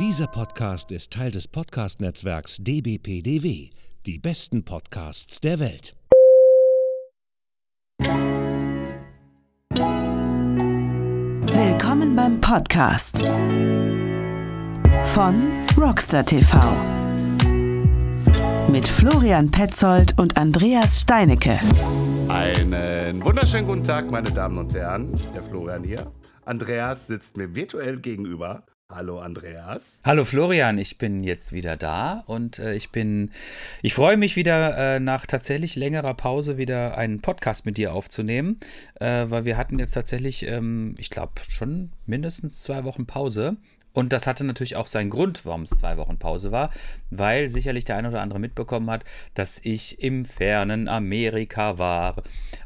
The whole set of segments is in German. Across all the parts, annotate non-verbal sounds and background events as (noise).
Dieser Podcast ist Teil des Podcast-Netzwerks dbpdw. Die besten Podcasts der Welt. Willkommen beim Podcast von Rockstar TV mit Florian Petzold und Andreas Steinecke. Einen wunderschönen guten Tag, meine Damen und Herren. Der Florian hier. Andreas sitzt mir virtuell gegenüber. Hallo Andreas. Hallo Florian, ich bin jetzt wieder da und äh, ich bin, ich freue mich wieder äh, nach tatsächlich längerer Pause wieder einen Podcast mit dir aufzunehmen, äh, weil wir hatten jetzt tatsächlich, ähm, ich glaube schon mindestens zwei Wochen Pause und das hatte natürlich auch seinen Grund, warum es zwei Wochen Pause war, weil sicherlich der eine oder andere mitbekommen hat, dass ich im fernen Amerika war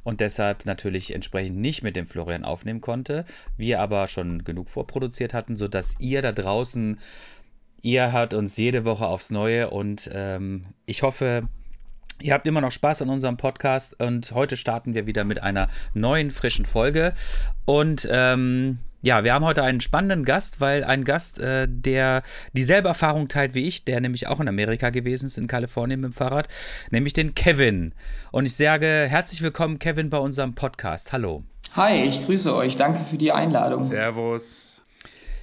und deshalb natürlich entsprechend nicht mit dem Florian aufnehmen konnte. Wir aber schon genug vorproduziert hatten, sodass ihr da draußen, ihr hört uns jede Woche aufs Neue und ähm, ich hoffe, Ihr habt immer noch Spaß an unserem Podcast und heute starten wir wieder mit einer neuen, frischen Folge. Und ähm, ja, wir haben heute einen spannenden Gast, weil ein Gast, äh, der dieselbe Erfahrung teilt wie ich, der nämlich auch in Amerika gewesen ist, in Kalifornien mit dem Fahrrad, nämlich den Kevin. Und ich sage herzlich willkommen, Kevin, bei unserem Podcast. Hallo. Hi, ich grüße euch. Danke für die Einladung. Servus.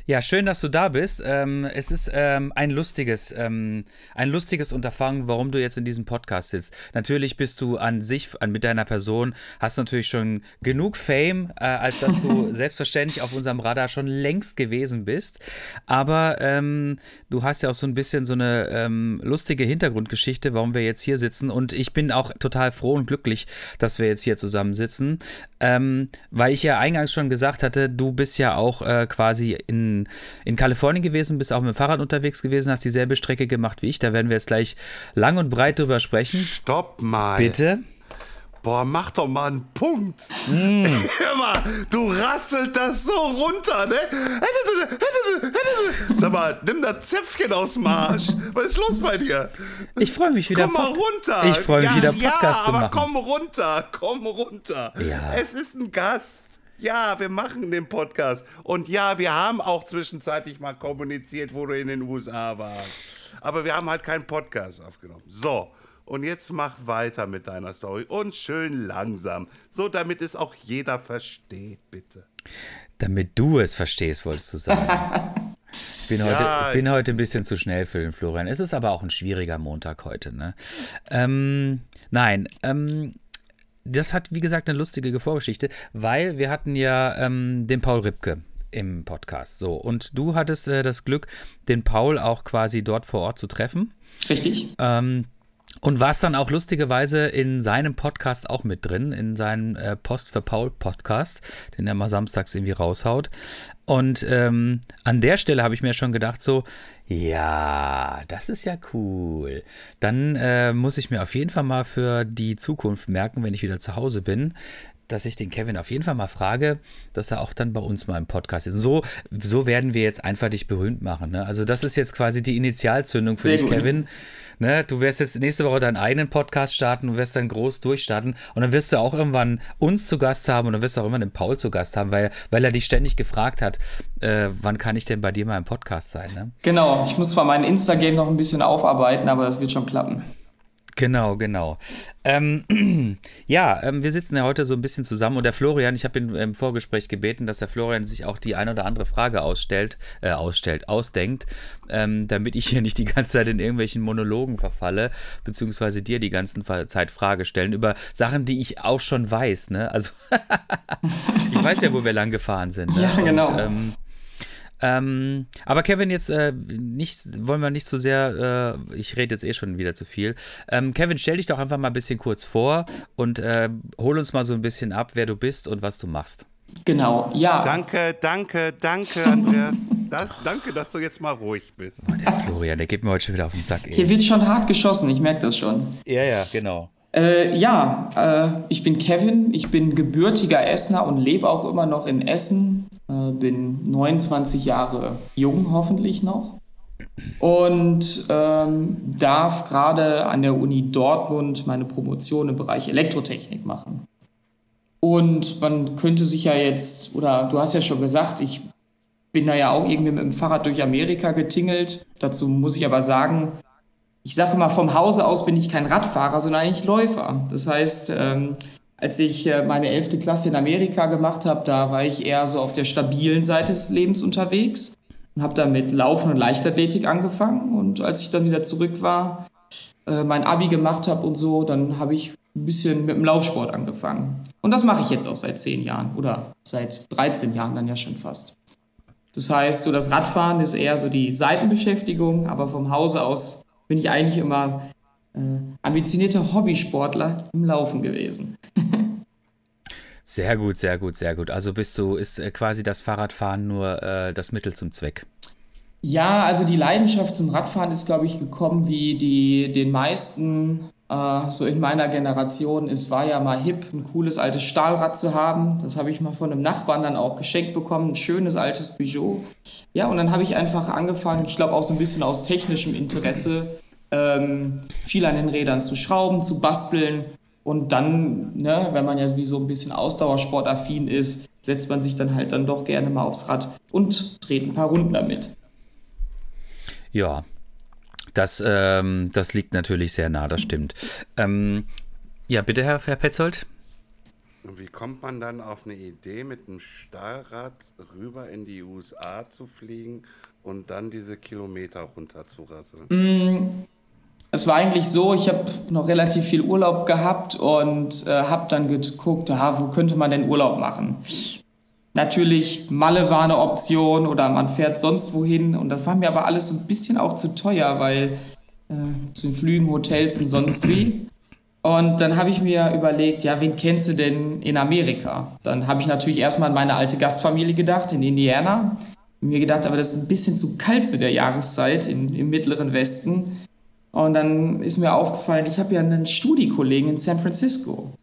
Ja, schön, dass du da bist. Ähm, es ist ähm, ein lustiges, ähm, ein lustiges Unterfangen, warum du jetzt in diesem Podcast sitzt. Natürlich bist du an sich, an, mit deiner Person, hast natürlich schon genug Fame, äh, als dass du (laughs) selbstverständlich auf unserem Radar schon längst gewesen bist. Aber ähm, du hast ja auch so ein bisschen so eine ähm, lustige Hintergrundgeschichte, warum wir jetzt hier sitzen. Und ich bin auch total froh und glücklich, dass wir jetzt hier zusammen sitzen. Ähm, weil ich ja eingangs schon gesagt hatte, du bist ja auch äh, quasi in in, Kalifornien gewesen, bist auch mit dem Fahrrad unterwegs gewesen, hast dieselbe Strecke gemacht wie ich. Da werden wir jetzt gleich lang und breit drüber sprechen. Stopp mal. Bitte? Boah, mach doch mal einen Punkt. Mm. (laughs) Hör mal, du rasselt das so runter, ne? Sag mal, nimm das Zäpfchen aus dem Arsch. Was ist los bei dir? Ich freue mich wieder. Komm mal runter. Ich freue mich ja, wieder Podcast ja, zu machen. Aber komm runter, komm runter. Ja. Es ist ein Gast. Ja, wir machen den Podcast. Und ja, wir haben auch zwischenzeitlich mal kommuniziert, wo du in den USA warst. Aber wir haben halt keinen Podcast aufgenommen. So, und jetzt mach weiter mit deiner Story. Und schön langsam. So, damit es auch jeder versteht, bitte. Damit du es verstehst, wolltest du sagen. Ich (laughs) bin, heute, ja, bin heute ein bisschen zu schnell für den Florian. Es ist aber auch ein schwieriger Montag heute. Ne? Ähm, nein, ähm, das hat, wie gesagt, eine lustige Vorgeschichte, weil wir hatten ja ähm, den Paul Ripke im Podcast. So, und du hattest äh, das Glück, den Paul auch quasi dort vor Ort zu treffen. Richtig. Ähm, und warst dann auch lustigerweise in seinem Podcast auch mit drin, in seinem äh, Post für Paul Podcast, den er mal samstags irgendwie raushaut. Und ähm, an der Stelle habe ich mir schon gedacht, so, ja, das ist ja cool. Dann äh, muss ich mir auf jeden Fall mal für die Zukunft merken, wenn ich wieder zu Hause bin, dass ich den Kevin auf jeden Fall mal frage, dass er auch dann bei uns mal im Podcast ist. So, so werden wir jetzt einfach dich berühmt machen. Ne? Also das ist jetzt quasi die Initialzündung für Sehr dich, gut. Kevin. Ne? Du wirst jetzt nächste Woche deinen eigenen Podcast starten und wirst dann groß durchstarten und dann wirst du auch irgendwann uns zu Gast haben und dann wirst du auch irgendwann den Paul zu Gast haben, weil, weil er dich ständig gefragt hat, äh, wann kann ich denn bei dir mal im Podcast sein? Ne? Genau, ich muss zwar mein Instagram noch ein bisschen aufarbeiten, aber das wird schon klappen. Genau, genau. Ähm, (clears throat) ja, ähm, wir sitzen ja heute so ein bisschen zusammen und der Florian, ich habe ihn im Vorgespräch gebeten, dass der Florian sich auch die ein oder andere Frage ausstellt, äh, ausstellt, ausdenkt, ähm, damit ich hier nicht die ganze Zeit in irgendwelchen Monologen verfalle, beziehungsweise dir die ganze Zeit Frage stellen über Sachen, die ich auch schon weiß. Ne? Also (laughs) ich weiß ja, wo wir lang gefahren sind. Ne? Ja, genau. Und, ähm, aber Kevin, jetzt äh, nicht, wollen wir nicht zu so sehr, äh, ich rede jetzt eh schon wieder zu viel. Ähm, Kevin, stell dich doch einfach mal ein bisschen kurz vor und äh, hol uns mal so ein bisschen ab, wer du bist und was du machst. Genau, ja. Danke, danke, danke, Andreas. (laughs) Das, danke, dass du jetzt mal ruhig bist. Oh, der Florian, der geht mir heute schon wieder auf den Sack. Ey. Hier wird schon hart geschossen, ich merke das schon. Ja, ja, genau. Äh, ja, äh, ich bin Kevin, ich bin gebürtiger Essener und lebe auch immer noch in Essen. Äh, bin 29 Jahre jung, hoffentlich noch. Und ähm, darf gerade an der Uni Dortmund meine Promotion im Bereich Elektrotechnik machen. Und man könnte sich ja jetzt, oder du hast ja schon gesagt, ich bin da ja auch irgendwie mit dem Fahrrad durch Amerika getingelt. Dazu muss ich aber sagen, ich sage immer, vom Hause aus bin ich kein Radfahrer, sondern eigentlich Läufer. Das heißt, ähm, als ich äh, meine 11. Klasse in Amerika gemacht habe, da war ich eher so auf der stabilen Seite des Lebens unterwegs und habe dann mit Laufen und Leichtathletik angefangen. Und als ich dann wieder zurück war, äh, mein Abi gemacht habe und so, dann habe ich ein bisschen mit dem Laufsport angefangen. Und das mache ich jetzt auch seit zehn Jahren oder seit 13 Jahren dann ja schon fast. Das heißt, so das Radfahren ist eher so die Seitenbeschäftigung, aber vom Hause aus bin ich eigentlich immer äh, ambitionierter Hobbysportler im Laufen gewesen. (laughs) sehr gut, sehr gut, sehr gut. Also bist du, ist äh, quasi das Fahrradfahren nur äh, das Mittel zum Zweck? Ja, also die Leidenschaft zum Radfahren ist, glaube ich, gekommen wie die den meisten äh, so in meiner Generation. Es war ja mal hip, ein cooles altes Stahlrad zu haben. Das habe ich mal von einem Nachbarn dann auch geschenkt bekommen. Ein schönes altes Peugeot. Ja, und dann habe ich einfach angefangen, ich glaube auch so ein bisschen aus technischem Interesse, ähm, viel an den Rädern zu schrauben, zu basteln. Und dann, ne, wenn man ja sowieso ein bisschen Ausdauersportaffin ist, setzt man sich dann halt dann doch gerne mal aufs Rad und dreht ein paar Runden damit. Ja, das, ähm, das liegt natürlich sehr nah, das stimmt. Ähm, ja, bitte, Herr, Herr Petzold. Und wie kommt man dann auf eine Idee, mit einem Stahlrad rüber in die USA zu fliegen und dann diese Kilometer runter zu rasseln? Mm, es war eigentlich so, ich habe noch relativ viel Urlaub gehabt und äh, habe dann geguckt, ah, wo könnte man denn Urlaub machen? Natürlich, Malle war eine Option oder man fährt sonst wohin. Und das war mir aber alles ein bisschen auch zu teuer, weil äh, zu den Flügen, Hotels und sonst wie. Und dann habe ich mir überlegt, ja, wen kennst du denn in Amerika? Dann habe ich natürlich erstmal an meine alte Gastfamilie gedacht, in Indiana. Mir gedacht, aber das ist ein bisschen zu kalt zu der Jahreszeit in, im mittleren Westen. Und dann ist mir aufgefallen, ich habe ja einen Studiekollegen in San Francisco.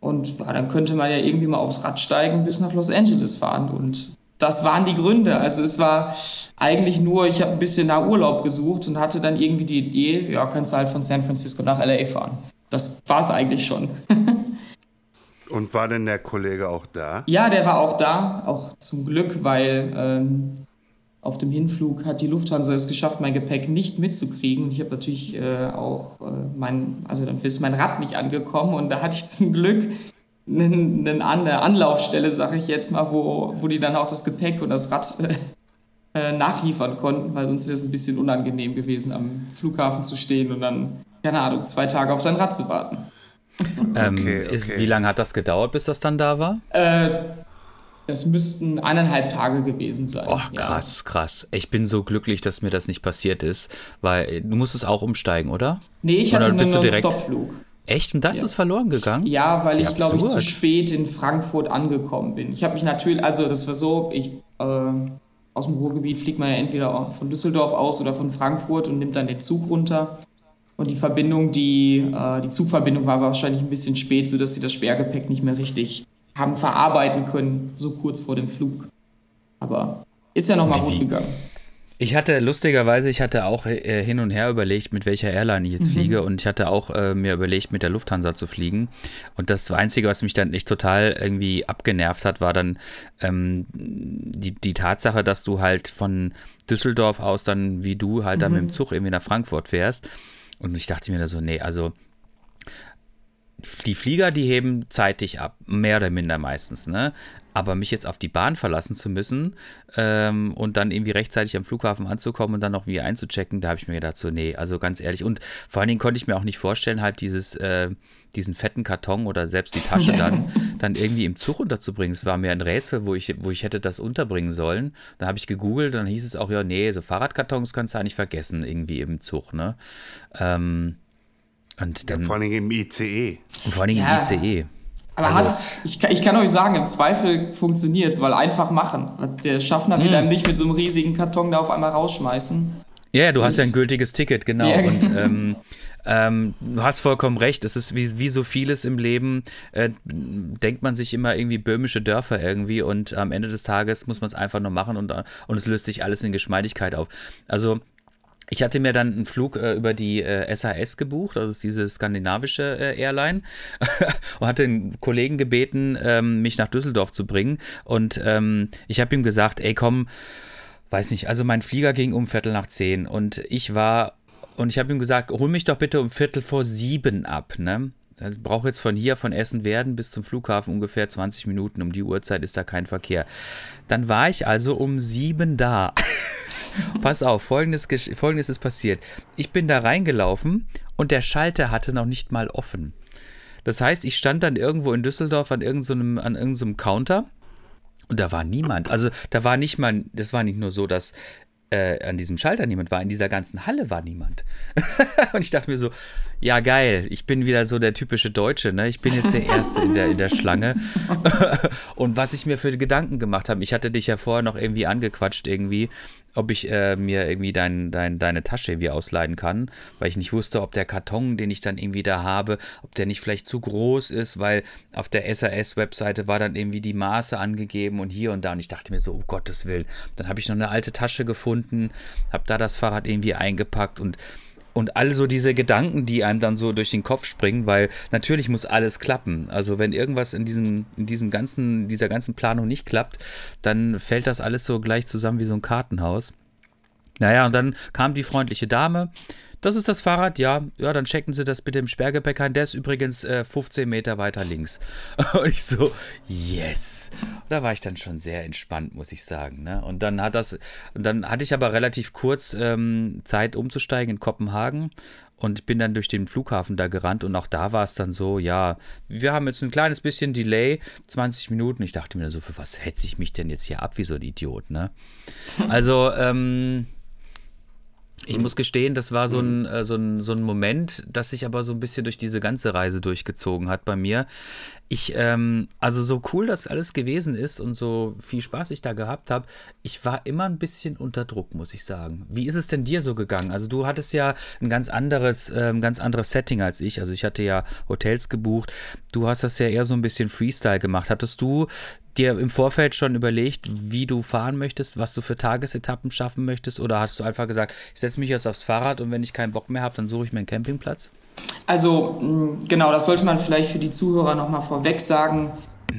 Und ja, dann könnte man ja irgendwie mal aufs Rad steigen bis nach Los Angeles fahren. Und das waren die Gründe. Also es war eigentlich nur, ich habe ein bisschen nach Urlaub gesucht und hatte dann irgendwie die Idee, ja, kannst du halt von San Francisco nach LA fahren. Das war es eigentlich schon. (laughs) und war denn der Kollege auch da? Ja, der war auch da, auch zum Glück, weil ähm, auf dem Hinflug hat die Lufthansa es geschafft, mein Gepäck nicht mitzukriegen. Und ich habe natürlich äh, auch äh, mein, also dann ist mein Rad nicht angekommen und da hatte ich zum Glück eine, eine Anlaufstelle, sage ich jetzt mal, wo, wo die dann auch das Gepäck und das Rad äh, nachliefern konnten, weil sonst wäre es ein bisschen unangenehm gewesen, am Flughafen zu stehen und dann, keine Ahnung, zwei Tage auf sein Rad zu warten. Ähm, okay, okay. Ist, wie lange hat das gedauert, bis das dann da war? Äh, es müssten eineinhalb Tage gewesen sein. Oh, krass, ja. krass. Ich bin so glücklich, dass mir das nicht passiert ist, weil du musstest auch umsteigen, oder? Nee, ich hatte einen Non-Stop-Flug. Echt? Und das ja. ist verloren gegangen? Ja, weil ich, glaube ich, zu spät in Frankfurt angekommen bin. Ich habe mich natürlich, also das war so, ich äh, aus dem Ruhrgebiet fliegt man ja entweder von Düsseldorf aus oder von Frankfurt und nimmt dann den Zug runter. Und die Verbindung, die, äh, die Zugverbindung war wahrscheinlich ein bisschen spät, sodass sie das Sperrgepäck nicht mehr richtig haben verarbeiten können, so kurz vor dem Flug. Aber ist ja nochmal gut gegangen. Ich hatte lustigerweise, ich hatte auch äh, hin und her überlegt, mit welcher Airline ich jetzt mhm. fliege und ich hatte auch äh, mir überlegt, mit der Lufthansa zu fliegen. Und das Einzige, was mich dann echt total irgendwie abgenervt hat, war dann ähm, die, die Tatsache, dass du halt von Düsseldorf aus dann, wie du, halt mhm. dann mit dem Zug irgendwie nach Frankfurt fährst. Und ich dachte mir da so, nee, also die Flieger, die heben zeitig ab, mehr oder minder meistens, ne? Aber mich jetzt auf die Bahn verlassen zu müssen ähm, und dann irgendwie rechtzeitig am Flughafen anzukommen und dann noch wie einzuchecken, da habe ich mir gedacht, so, nee, also ganz ehrlich. Und vor allen Dingen konnte ich mir auch nicht vorstellen, halt dieses, äh, diesen fetten Karton oder selbst die Tasche dann, (laughs) dann irgendwie im Zug unterzubringen. Es war mir ein Rätsel, wo ich, wo ich hätte das unterbringen sollen. Dann habe ich gegoogelt, dann hieß es auch, ja, nee, so Fahrradkartons kannst du eigentlich vergessen, irgendwie im Zug, ne? Ähm, und dann, ja, vor allem im ICE. Und vor allem ja. im ICE. Aber also, hat, ich, ich kann euch sagen, im Zweifel funktioniert es, weil einfach machen. Der Schaffner will hm. einem nicht mit so einem riesigen Karton da auf einmal rausschmeißen. Ja, du hast ja ein gültiges Ticket, genau. Ja. Und (laughs) ähm, ähm, du hast vollkommen recht. Es ist wie, wie so vieles im Leben, äh, denkt man sich immer irgendwie böhmische Dörfer irgendwie und am Ende des Tages muss man es einfach nur machen und, und es löst sich alles in Geschmeidigkeit auf. Also ich hatte mir dann einen Flug äh, über die äh, SAS gebucht, also diese skandinavische äh, Airline, (laughs) und hatte einen Kollegen gebeten, ähm, mich nach Düsseldorf zu bringen. Und ähm, ich habe ihm gesagt, ey komm, weiß nicht, also mein Flieger ging um Viertel nach zehn und ich war, und ich habe ihm gesagt, hol mich doch bitte um Viertel vor sieben ab, ne? Ich brauche jetzt von hier, von Essen-Werden bis zum Flughafen ungefähr 20 Minuten. Um die Uhrzeit ist da kein Verkehr. Dann war ich also um sieben da. (laughs) Pass auf, folgendes, folgendes ist passiert. Ich bin da reingelaufen und der Schalter hatte noch nicht mal offen. Das heißt, ich stand dann irgendwo in Düsseldorf an irgendeinem, an irgendeinem Counter und da war niemand. Also da war nicht mal, das war nicht nur so, dass äh, an diesem Schalter niemand war, in dieser ganzen Halle war niemand. (laughs) und ich dachte mir so, ja geil, ich bin wieder so der typische Deutsche, ne? Ich bin jetzt der Erste in der, in der Schlange. (laughs) und was ich mir für Gedanken gemacht habe, ich hatte dich ja vorher noch irgendwie angequatscht irgendwie, ob ich äh, mir irgendwie dein, dein, deine Tasche irgendwie ausleihen kann, weil ich nicht wusste, ob der Karton, den ich dann irgendwie da habe, ob der nicht vielleicht zu groß ist, weil auf der SAS-Webseite war dann irgendwie die Maße angegeben und hier und da und ich dachte mir so, oh Gottes Willen. Dann habe ich noch eine alte Tasche gefunden, habe da das Fahrrad irgendwie eingepackt und und all so diese Gedanken, die einem dann so durch den Kopf springen, weil natürlich muss alles klappen. Also wenn irgendwas in diesem, in diesem ganzen, dieser ganzen Planung nicht klappt, dann fällt das alles so gleich zusammen wie so ein Kartenhaus. Naja, und dann kam die freundliche Dame, das ist das Fahrrad, ja, ja, dann checken Sie das bitte im Sperrgepäck ein. Der ist übrigens äh, 15 Meter weiter links. (laughs) Und ich so, yes. Da war ich dann schon sehr entspannt, muss ich sagen. Ne? Und dann hat das, dann hatte ich aber relativ kurz ähm, Zeit umzusteigen in Kopenhagen und bin dann durch den Flughafen da gerannt und auch da war es dann so, ja, wir haben jetzt ein kleines bisschen Delay, 20 Minuten. Ich dachte mir so, für was hetze ich mich denn jetzt hier ab wie so ein Idiot, ne? Also, ähm, ich muss gestehen, das war so ein, äh, so, ein, so ein Moment, das sich aber so ein bisschen durch diese ganze Reise durchgezogen hat bei mir. Ich, ähm, also so cool das alles gewesen ist und so viel Spaß ich da gehabt habe, ich war immer ein bisschen unter Druck, muss ich sagen. Wie ist es denn dir so gegangen? Also du hattest ja ein ganz anderes, äh, ganz anderes Setting als ich. Also ich hatte ja Hotels gebucht. Du hast das ja eher so ein bisschen Freestyle gemacht. Hattest du dir im Vorfeld schon überlegt, wie du fahren möchtest, was du für Tagesetappen schaffen möchtest? Oder hast du einfach gesagt, ich setze mich jetzt aufs Fahrrad und wenn ich keinen Bock mehr habe, dann suche ich mir einen Campingplatz? Also mm, genau, das sollte man vielleicht für die Zuhörer nochmal vorweg sagen.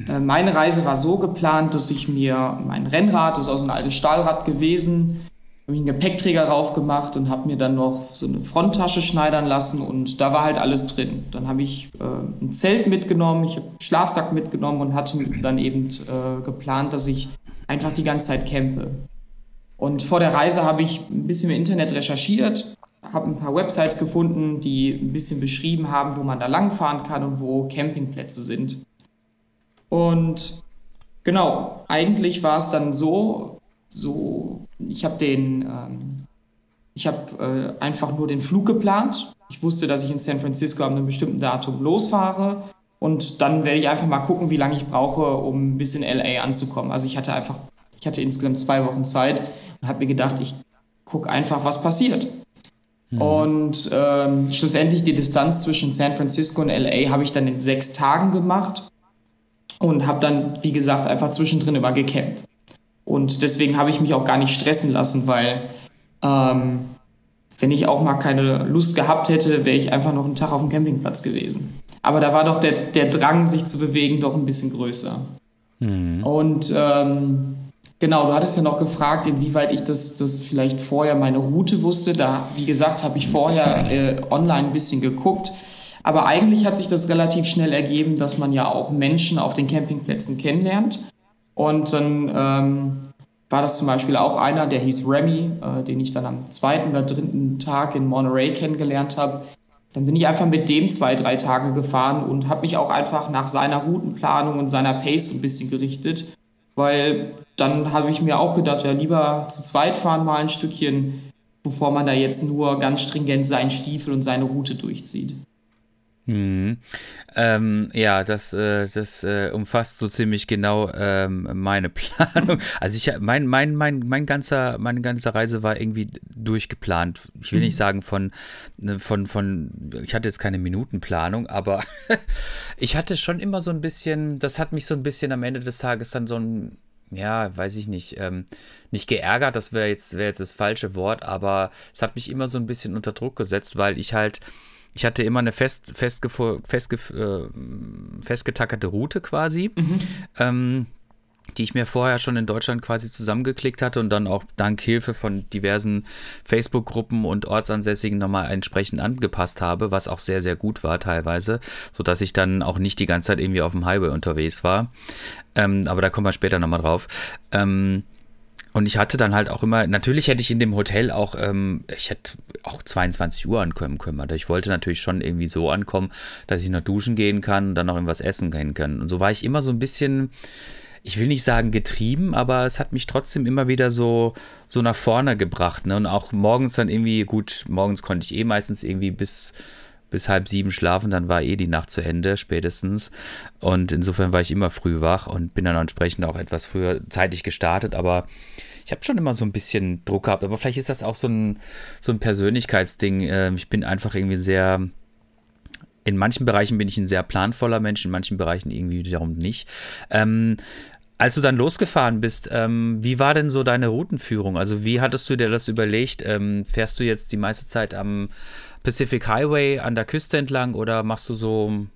Äh, meine Reise war so geplant, dass ich mir mein Rennrad, das ist aus einem altes Stahlrad gewesen, habe einen Gepäckträger raufgemacht und habe mir dann noch so eine Fronttasche schneidern lassen und da war halt alles drin. Dann habe ich äh, ein Zelt mitgenommen, ich habe einen Schlafsack mitgenommen und hatte dann eben äh, geplant, dass ich einfach die ganze Zeit campe. Und vor der Reise habe ich ein bisschen im Internet recherchiert, habe ein paar Websites gefunden, die ein bisschen beschrieben haben, wo man da langfahren kann und wo Campingplätze sind. Und genau, eigentlich war es dann so, so ich habe den, ähm, ich habe äh, einfach nur den Flug geplant. Ich wusste, dass ich in San Francisco an einem bestimmten Datum losfahre und dann werde ich einfach mal gucken, wie lange ich brauche, um bis in LA anzukommen. Also ich hatte einfach, ich hatte insgesamt zwei Wochen Zeit und habe mir gedacht, ich gucke einfach, was passiert. Mhm. Und ähm, schlussendlich die Distanz zwischen San Francisco und LA habe ich dann in sechs Tagen gemacht und habe dann, wie gesagt, einfach zwischendrin immer gecampt. Und deswegen habe ich mich auch gar nicht stressen lassen, weil ähm, wenn ich auch mal keine Lust gehabt hätte, wäre ich einfach noch einen Tag auf dem Campingplatz gewesen. Aber da war doch der, der Drang, sich zu bewegen, doch ein bisschen größer. Mhm. Und ähm, Genau, du hattest ja noch gefragt, inwieweit ich das, das vielleicht vorher meine Route wusste. Da, wie gesagt, habe ich vorher äh, online ein bisschen geguckt. Aber eigentlich hat sich das relativ schnell ergeben, dass man ja auch Menschen auf den Campingplätzen kennenlernt. Und dann ähm, war das zum Beispiel auch einer, der hieß Remy, äh, den ich dann am zweiten oder dritten Tag in Monterey kennengelernt habe. Dann bin ich einfach mit dem zwei, drei Tage gefahren und habe mich auch einfach nach seiner Routenplanung und seiner Pace ein bisschen gerichtet weil dann habe ich mir auch gedacht, ja, lieber zu zweit fahren mal ein Stückchen, bevor man da jetzt nur ganz stringent seinen Stiefel und seine Route durchzieht. Mhm. Ähm, ja, das, äh, das äh, umfasst so ziemlich genau ähm, meine (laughs) Planung. Also ich mein, mein, mein, mein ganzer, meine ganze Reise war irgendwie durchgeplant. Ich will nicht mhm. sagen von, ne, von, von, ich hatte jetzt keine Minutenplanung, aber (laughs) ich hatte schon immer so ein bisschen, das hat mich so ein bisschen am Ende des Tages dann so ein ja, weiß ich nicht, ähm, nicht geärgert, das wäre jetzt, wär jetzt das falsche Wort, aber es hat mich immer so ein bisschen unter Druck gesetzt, weil ich halt, ich hatte immer eine fest, festgef festgef äh, festgetackerte Route quasi. Mhm. Ähm, die ich mir vorher schon in Deutschland quasi zusammengeklickt hatte und dann auch dank Hilfe von diversen Facebook-Gruppen und Ortsansässigen nochmal entsprechend angepasst habe, was auch sehr, sehr gut war teilweise, sodass ich dann auch nicht die ganze Zeit irgendwie auf dem Highway unterwegs war. Ähm, aber da kommen wir später nochmal drauf. Ähm, und ich hatte dann halt auch immer, natürlich hätte ich in dem Hotel auch, ähm, ich hätte auch 22 Uhr ankommen können, aber ich wollte natürlich schon irgendwie so ankommen, dass ich noch duschen gehen kann und dann noch irgendwas essen gehen kann. Und so war ich immer so ein bisschen, ich will nicht sagen getrieben, aber es hat mich trotzdem immer wieder so, so nach vorne gebracht. Ne? Und auch morgens dann irgendwie, gut, morgens konnte ich eh meistens irgendwie bis, bis halb sieben schlafen, dann war eh die Nacht zu Ende, spätestens. Und insofern war ich immer früh wach und bin dann entsprechend auch etwas früher zeitig gestartet, aber ich habe schon immer so ein bisschen Druck gehabt, aber vielleicht ist das auch so ein, so ein Persönlichkeitsding. Ähm, ich bin einfach irgendwie sehr, in manchen Bereichen bin ich ein sehr planvoller Mensch, in manchen Bereichen irgendwie wiederum nicht. Ähm, als du dann losgefahren bist, ähm, wie war denn so deine Routenführung? Also wie hattest du dir das überlegt? Ähm, fährst du jetzt die meiste Zeit am Pacific Highway an der Küste entlang oder machst du so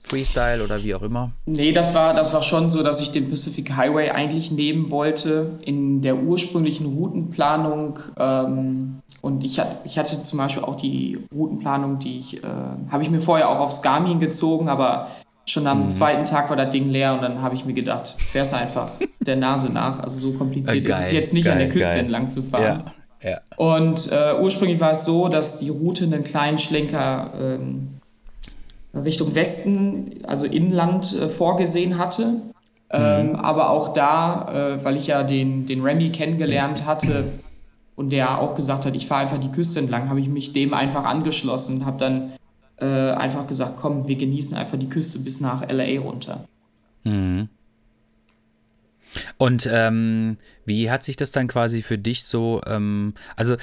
Freestyle oder wie auch immer? Nee, das war, das war schon so, dass ich den Pacific Highway eigentlich nehmen wollte. In der ursprünglichen Routenplanung ähm, und ich, ich hatte zum Beispiel auch die Routenplanung, die ich, äh, habe ich mir vorher auch aufs Garmin gezogen, aber schon am mhm. zweiten Tag war das Ding leer und dann habe ich mir gedacht, fähr's einfach der Nase nach. Also so kompliziert äh, geil, ist es jetzt nicht geil, an der Küste geil. entlang zu fahren. Ja, ja. Und äh, ursprünglich war es so, dass die Route einen kleinen Schlenker ähm, Richtung Westen, also Inland, äh, vorgesehen hatte. Ähm, mhm. aber auch da, äh, weil ich ja den, den Remy kennengelernt hatte, und der auch gesagt hat, ich fahre einfach die Küste entlang, habe ich mich dem einfach angeschlossen und habe dann äh, einfach gesagt, komm, wir genießen einfach die Küste bis nach LA runter. Mhm. Und ähm, wie hat sich das dann quasi für dich so, ähm, also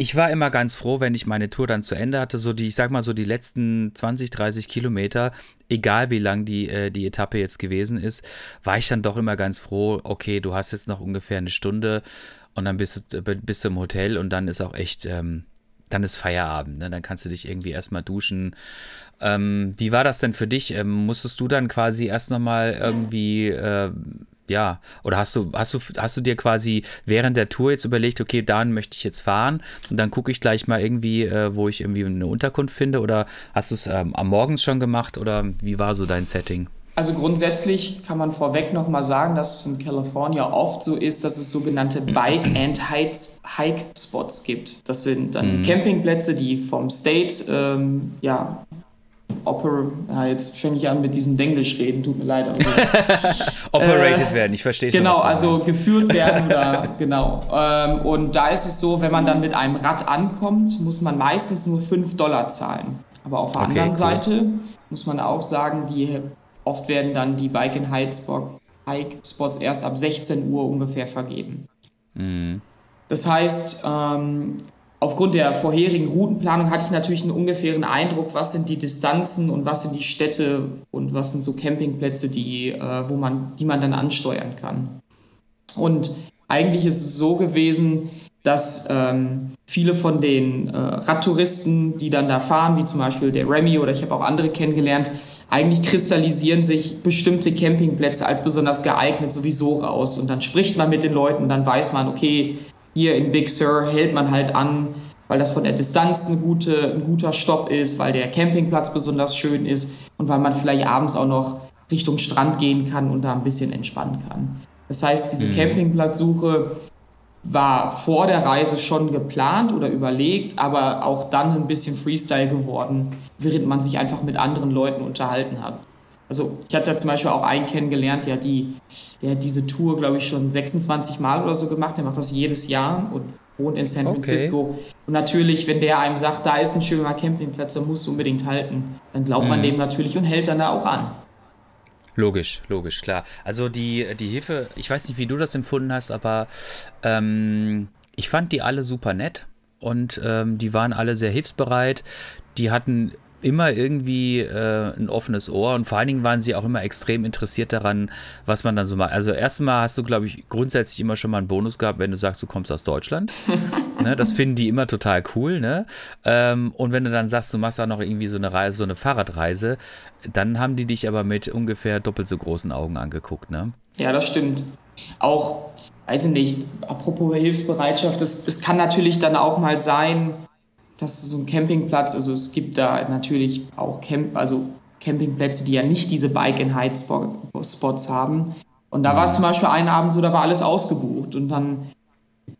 ich war immer ganz froh, wenn ich meine Tour dann zu Ende hatte, so die, ich sag mal so die letzten 20, 30 Kilometer, egal wie lang die, äh, die Etappe jetzt gewesen ist, war ich dann doch immer ganz froh, okay, du hast jetzt noch ungefähr eine Stunde und dann bist du, bist du im Hotel und dann ist auch echt, ähm, dann ist Feierabend. Ne? Dann kannst du dich irgendwie erstmal duschen. Ähm, wie war das denn für dich? Ähm, musstest du dann quasi erst nochmal irgendwie, äh, ja, oder hast du, hast du, hast du dir quasi während der Tour jetzt überlegt, okay, dahin möchte ich jetzt fahren und dann gucke ich gleich mal irgendwie, äh, wo ich irgendwie eine Unterkunft finde? Oder hast du es ähm, am Morgens schon gemacht oder wie war so dein Setting? Also grundsätzlich kann man vorweg nochmal sagen, dass es in Kalifornien oft so ist, dass es sogenannte Bike (clears throat) and Hike Spots gibt. Das sind dann mhm. die Campingplätze, die vom State, ähm, ja, Oper ja, jetzt fange ich an mit diesem Denglisch reden, tut mir leid. Also, (laughs) Operated äh, werden, ich verstehe schon. Genau, also meinst. geführt (laughs) werden oder genau. Ähm, und da ist es so, wenn man dann mit einem Rad ankommt, muss man meistens nur 5 Dollar zahlen. Aber auf der okay, anderen cool. Seite muss man auch sagen, die Oft werden dann die Bike and Hike Spots erst ab 16 Uhr ungefähr vergeben. Mhm. Das heißt, ähm, aufgrund der vorherigen Routenplanung hatte ich natürlich einen ungefähren Eindruck, was sind die Distanzen und was sind die Städte und was sind so Campingplätze, die, äh, wo man, die man dann ansteuern kann. Und eigentlich ist es so gewesen, dass ähm, viele von den äh, Radtouristen, die dann da fahren, wie zum Beispiel der Remy oder ich habe auch andere kennengelernt, eigentlich kristallisieren sich bestimmte Campingplätze als besonders geeignet sowieso raus. Und dann spricht man mit den Leuten, dann weiß man, okay, hier in Big Sur hält man halt an, weil das von der Distanz eine gute, ein guter Stopp ist, weil der Campingplatz besonders schön ist und weil man vielleicht abends auch noch Richtung Strand gehen kann und da ein bisschen entspannen kann. Das heißt, diese mhm. Campingplatzsuche war vor der Reise schon geplant oder überlegt, aber auch dann ein bisschen Freestyle geworden, während man sich einfach mit anderen Leuten unterhalten hat. Also ich hatte ja zum Beispiel auch einen kennengelernt, der, die, der hat diese Tour, glaube ich, schon 26 Mal oder so gemacht. Der macht das jedes Jahr und wohnt in San Francisco. Okay. Und natürlich, wenn der einem sagt, da ist ein schöner Campingplatz, da musst du unbedingt halten, dann glaubt mhm. man dem natürlich und hält dann da auch an. Logisch, logisch, klar. Also die, die Hilfe, ich weiß nicht, wie du das empfunden hast, aber ähm, ich fand die alle super nett und ähm, die waren alle sehr hilfsbereit. Die hatten immer irgendwie äh, ein offenes Ohr und vor allen Dingen waren sie auch immer extrem interessiert daran, was man dann so macht. Also erstmal hast du, glaube ich, grundsätzlich immer schon mal einen Bonus gehabt, wenn du sagst, du kommst aus Deutschland. (laughs) ne, das finden die immer total cool. Ne? Ähm, und wenn du dann sagst, du machst da noch irgendwie so eine Reise, so eine Fahrradreise, dann haben die dich aber mit ungefähr doppelt so großen Augen angeguckt. Ne? Ja, das stimmt. Auch, weiß ich nicht, apropos Hilfsbereitschaft, es kann natürlich dann auch mal sein, das ist so ein Campingplatz, also es gibt da natürlich auch Camp, also Campingplätze, die ja nicht diese Bike-and-Hide-Spots haben. Und da war es zum Beispiel einen Abend so, da war alles ausgebucht. Und dann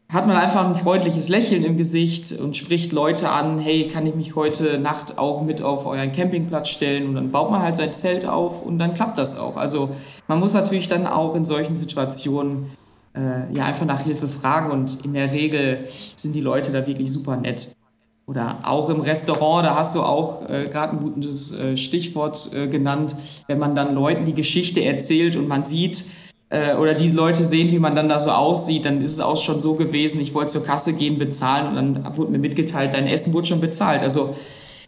hat man einfach ein freundliches Lächeln im Gesicht und spricht Leute an, hey, kann ich mich heute Nacht auch mit auf euren Campingplatz stellen? Und dann baut man halt sein Zelt auf und dann klappt das auch. Also man muss natürlich dann auch in solchen Situationen äh, ja einfach nach Hilfe fragen und in der Regel sind die Leute da wirklich super nett. Oder auch im Restaurant, da hast du auch äh, gerade ein gutes äh, Stichwort äh, genannt, wenn man dann Leuten die Geschichte erzählt und man sieht, äh, oder die Leute sehen, wie man dann da so aussieht, dann ist es auch schon so gewesen, ich wollte zur Kasse gehen, bezahlen und dann wurde mir mitgeteilt, dein Essen wurde schon bezahlt. Also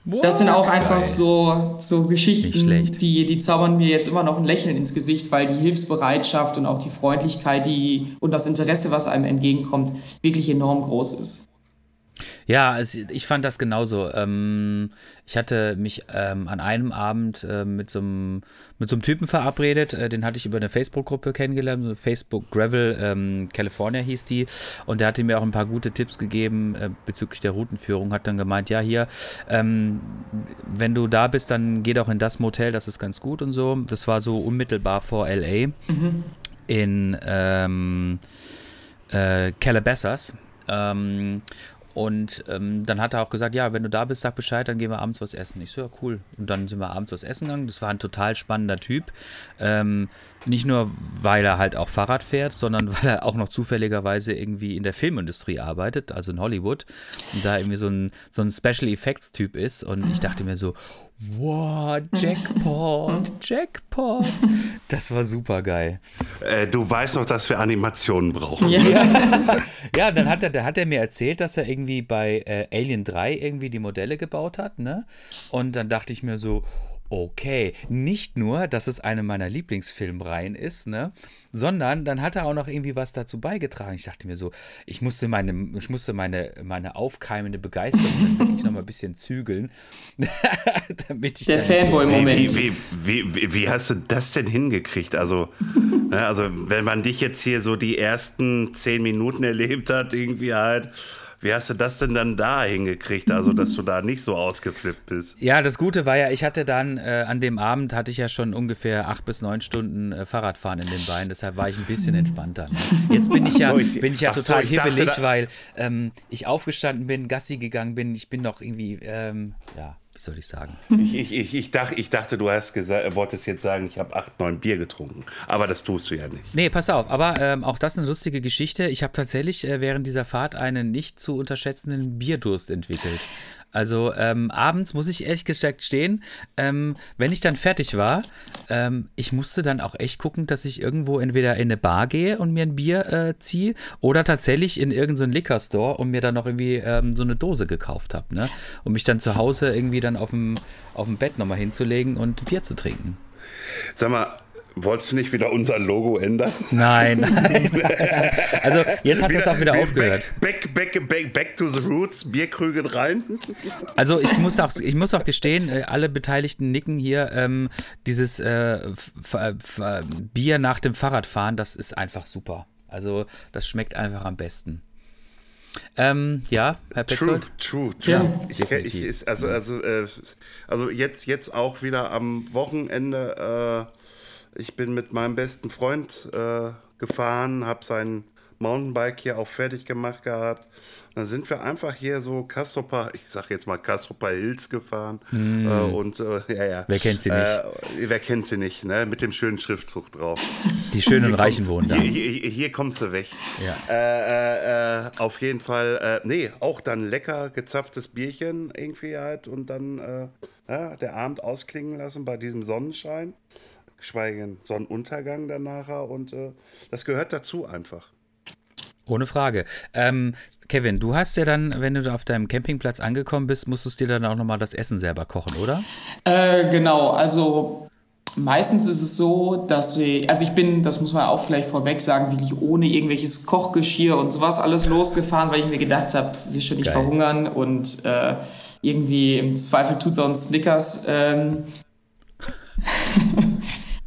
das sind auch einfach so, so Geschichten, die, die zaubern mir jetzt immer noch ein Lächeln ins Gesicht, weil die Hilfsbereitschaft und auch die Freundlichkeit die, und das Interesse, was einem entgegenkommt, wirklich enorm groß ist. Ja, es, ich fand das genauso. Ähm, ich hatte mich ähm, an einem Abend äh, mit so einem mit so einem Typen verabredet, äh, den hatte ich über eine Facebook-Gruppe kennengelernt, so Facebook Gravel ähm, California hieß die, und der hatte mir auch ein paar gute Tipps gegeben äh, bezüglich der Routenführung, hat dann gemeint, ja hier, ähm, wenn du da bist, dann geh doch in das Motel, das ist ganz gut und so. Das war so unmittelbar vor LA mhm. in ähm, äh, Calabasas. Und ähm, dann hat er auch gesagt, ja, wenn du da bist, sag Bescheid, dann gehen wir abends was essen. Ich so, ja, cool. Und dann sind wir abends was essen gegangen. Das war ein total spannender Typ. Ähm, nicht nur, weil er halt auch Fahrrad fährt, sondern weil er auch noch zufälligerweise irgendwie in der Filmindustrie arbeitet, also in Hollywood. Und da irgendwie so ein, so ein Special Effects Typ ist. Und ich dachte mir so, wow, Jackpot, (laughs) Jackpot. Das war super geil. Äh, du weißt noch, dass wir Animationen brauchen. Ja, ja (laughs) dann hat er, hat er mir erzählt, dass er irgendwie bei äh, Alien 3 irgendwie die Modelle gebaut hat. Ne? Und dann dachte ich mir so, okay, nicht nur, dass es eine meiner Lieblingsfilmreihen ist, ne, sondern dann hat er auch noch irgendwie was dazu beigetragen. Ich dachte mir so, ich musste meine, ich musste meine, meine aufkeimende Begeisterung dann wirklich noch mal ein bisschen zügeln, (laughs) damit ich Der Fanboy-Moment. Wie, wie, wie, wie, hast du das denn hingekriegt? Also, ne, also, wenn man dich jetzt hier so die ersten zehn Minuten erlebt hat, irgendwie halt, wie hast du das denn dann da hingekriegt, also dass du da nicht so ausgeflippt bist? Ja, das Gute war ja, ich hatte dann äh, an dem Abend hatte ich ja schon ungefähr acht bis neun Stunden äh, Fahrradfahren in den Beinen, deshalb war ich ein bisschen entspannter. Ne? Jetzt bin ich ja, so, ich, bin ich ja total so, ich hibbelig, dachte, weil ähm, ich aufgestanden bin, Gassi gegangen bin, ich bin noch irgendwie, ähm, ja, wie soll ich sagen? (laughs) Ich, ich, ich, ich, dachte, ich dachte, du hast gesagt, wolltest jetzt sagen, ich habe acht, neun Bier getrunken. Aber das tust du ja nicht. Nee, pass auf. Aber ähm, auch das eine lustige Geschichte. Ich habe tatsächlich äh, während dieser Fahrt einen nicht zu unterschätzenden Bierdurst entwickelt. Also ähm, abends muss ich ehrlich gesagt stehen, ähm, wenn ich dann fertig war, ähm, ich musste dann auch echt gucken, dass ich irgendwo entweder in eine Bar gehe und mir ein Bier äh, ziehe oder tatsächlich in irgendeinen Liquor Store und mir dann noch irgendwie ähm, so eine Dose gekauft habe, ne? Um mich dann zu Hause irgendwie dann auf dem, auf dem Bett nochmal hinzulegen und Bier zu trinken. Sag mal, Wolltest du nicht wieder unser Logo ändern? (laughs) Nein, nein. (laughs) Also jetzt hat wieder, das auch wieder aufgehört. Back, back, back, back to the roots, Bierkrügen rein. (laughs) Also ich muss auch, ich muss auch gestehen, äh, alle Beteiligten nicken hier, ähm, dieses äh, Bier nach dem Fahrradfahren, das ist einfach super. Also das schmeckt einfach am besten. Ähm, ja, Herr Petzold? True, true, true. Ja, ich, ich, also, also, äh, also jetzt, jetzt auch wieder am Wochenende äh, ich bin mit meinem besten Freund äh, gefahren, habe sein Mountainbike hier auch fertig gemacht gehabt. Und dann sind wir einfach hier so Castropa, ich sag jetzt mal Castropa Hills gefahren. Mm. Äh, und äh, ja, ja. Wer kennt sie nicht? Äh, wer kennt sie nicht, ne? Mit dem schönen Schriftzug drauf. Die schönen Reichen wohnen da. Hier, hier, hier kommst du weg. Ja. Äh, äh, auf jeden Fall, nee, auch dann lecker gezapftes Bierchen irgendwie halt und dann ja, der Abend ausklingen lassen bei diesem Sonnenschein geschweige denn Sonnenuntergang dann nachher. Und äh, das gehört dazu einfach. Ohne Frage. Ähm, Kevin, du hast ja dann, wenn du da auf deinem Campingplatz angekommen bist, musstest du dir dann auch nochmal das Essen selber kochen, oder? Äh, genau, also meistens ist es so, dass ich, also ich bin, das muss man auch vielleicht vorweg sagen, wirklich ohne irgendwelches Kochgeschirr und sowas alles losgefahren, weil ich mir gedacht habe, wir schon nicht Geil. verhungern und äh, irgendwie im Zweifel tut es auch ein Snickers. Ähm, (laughs)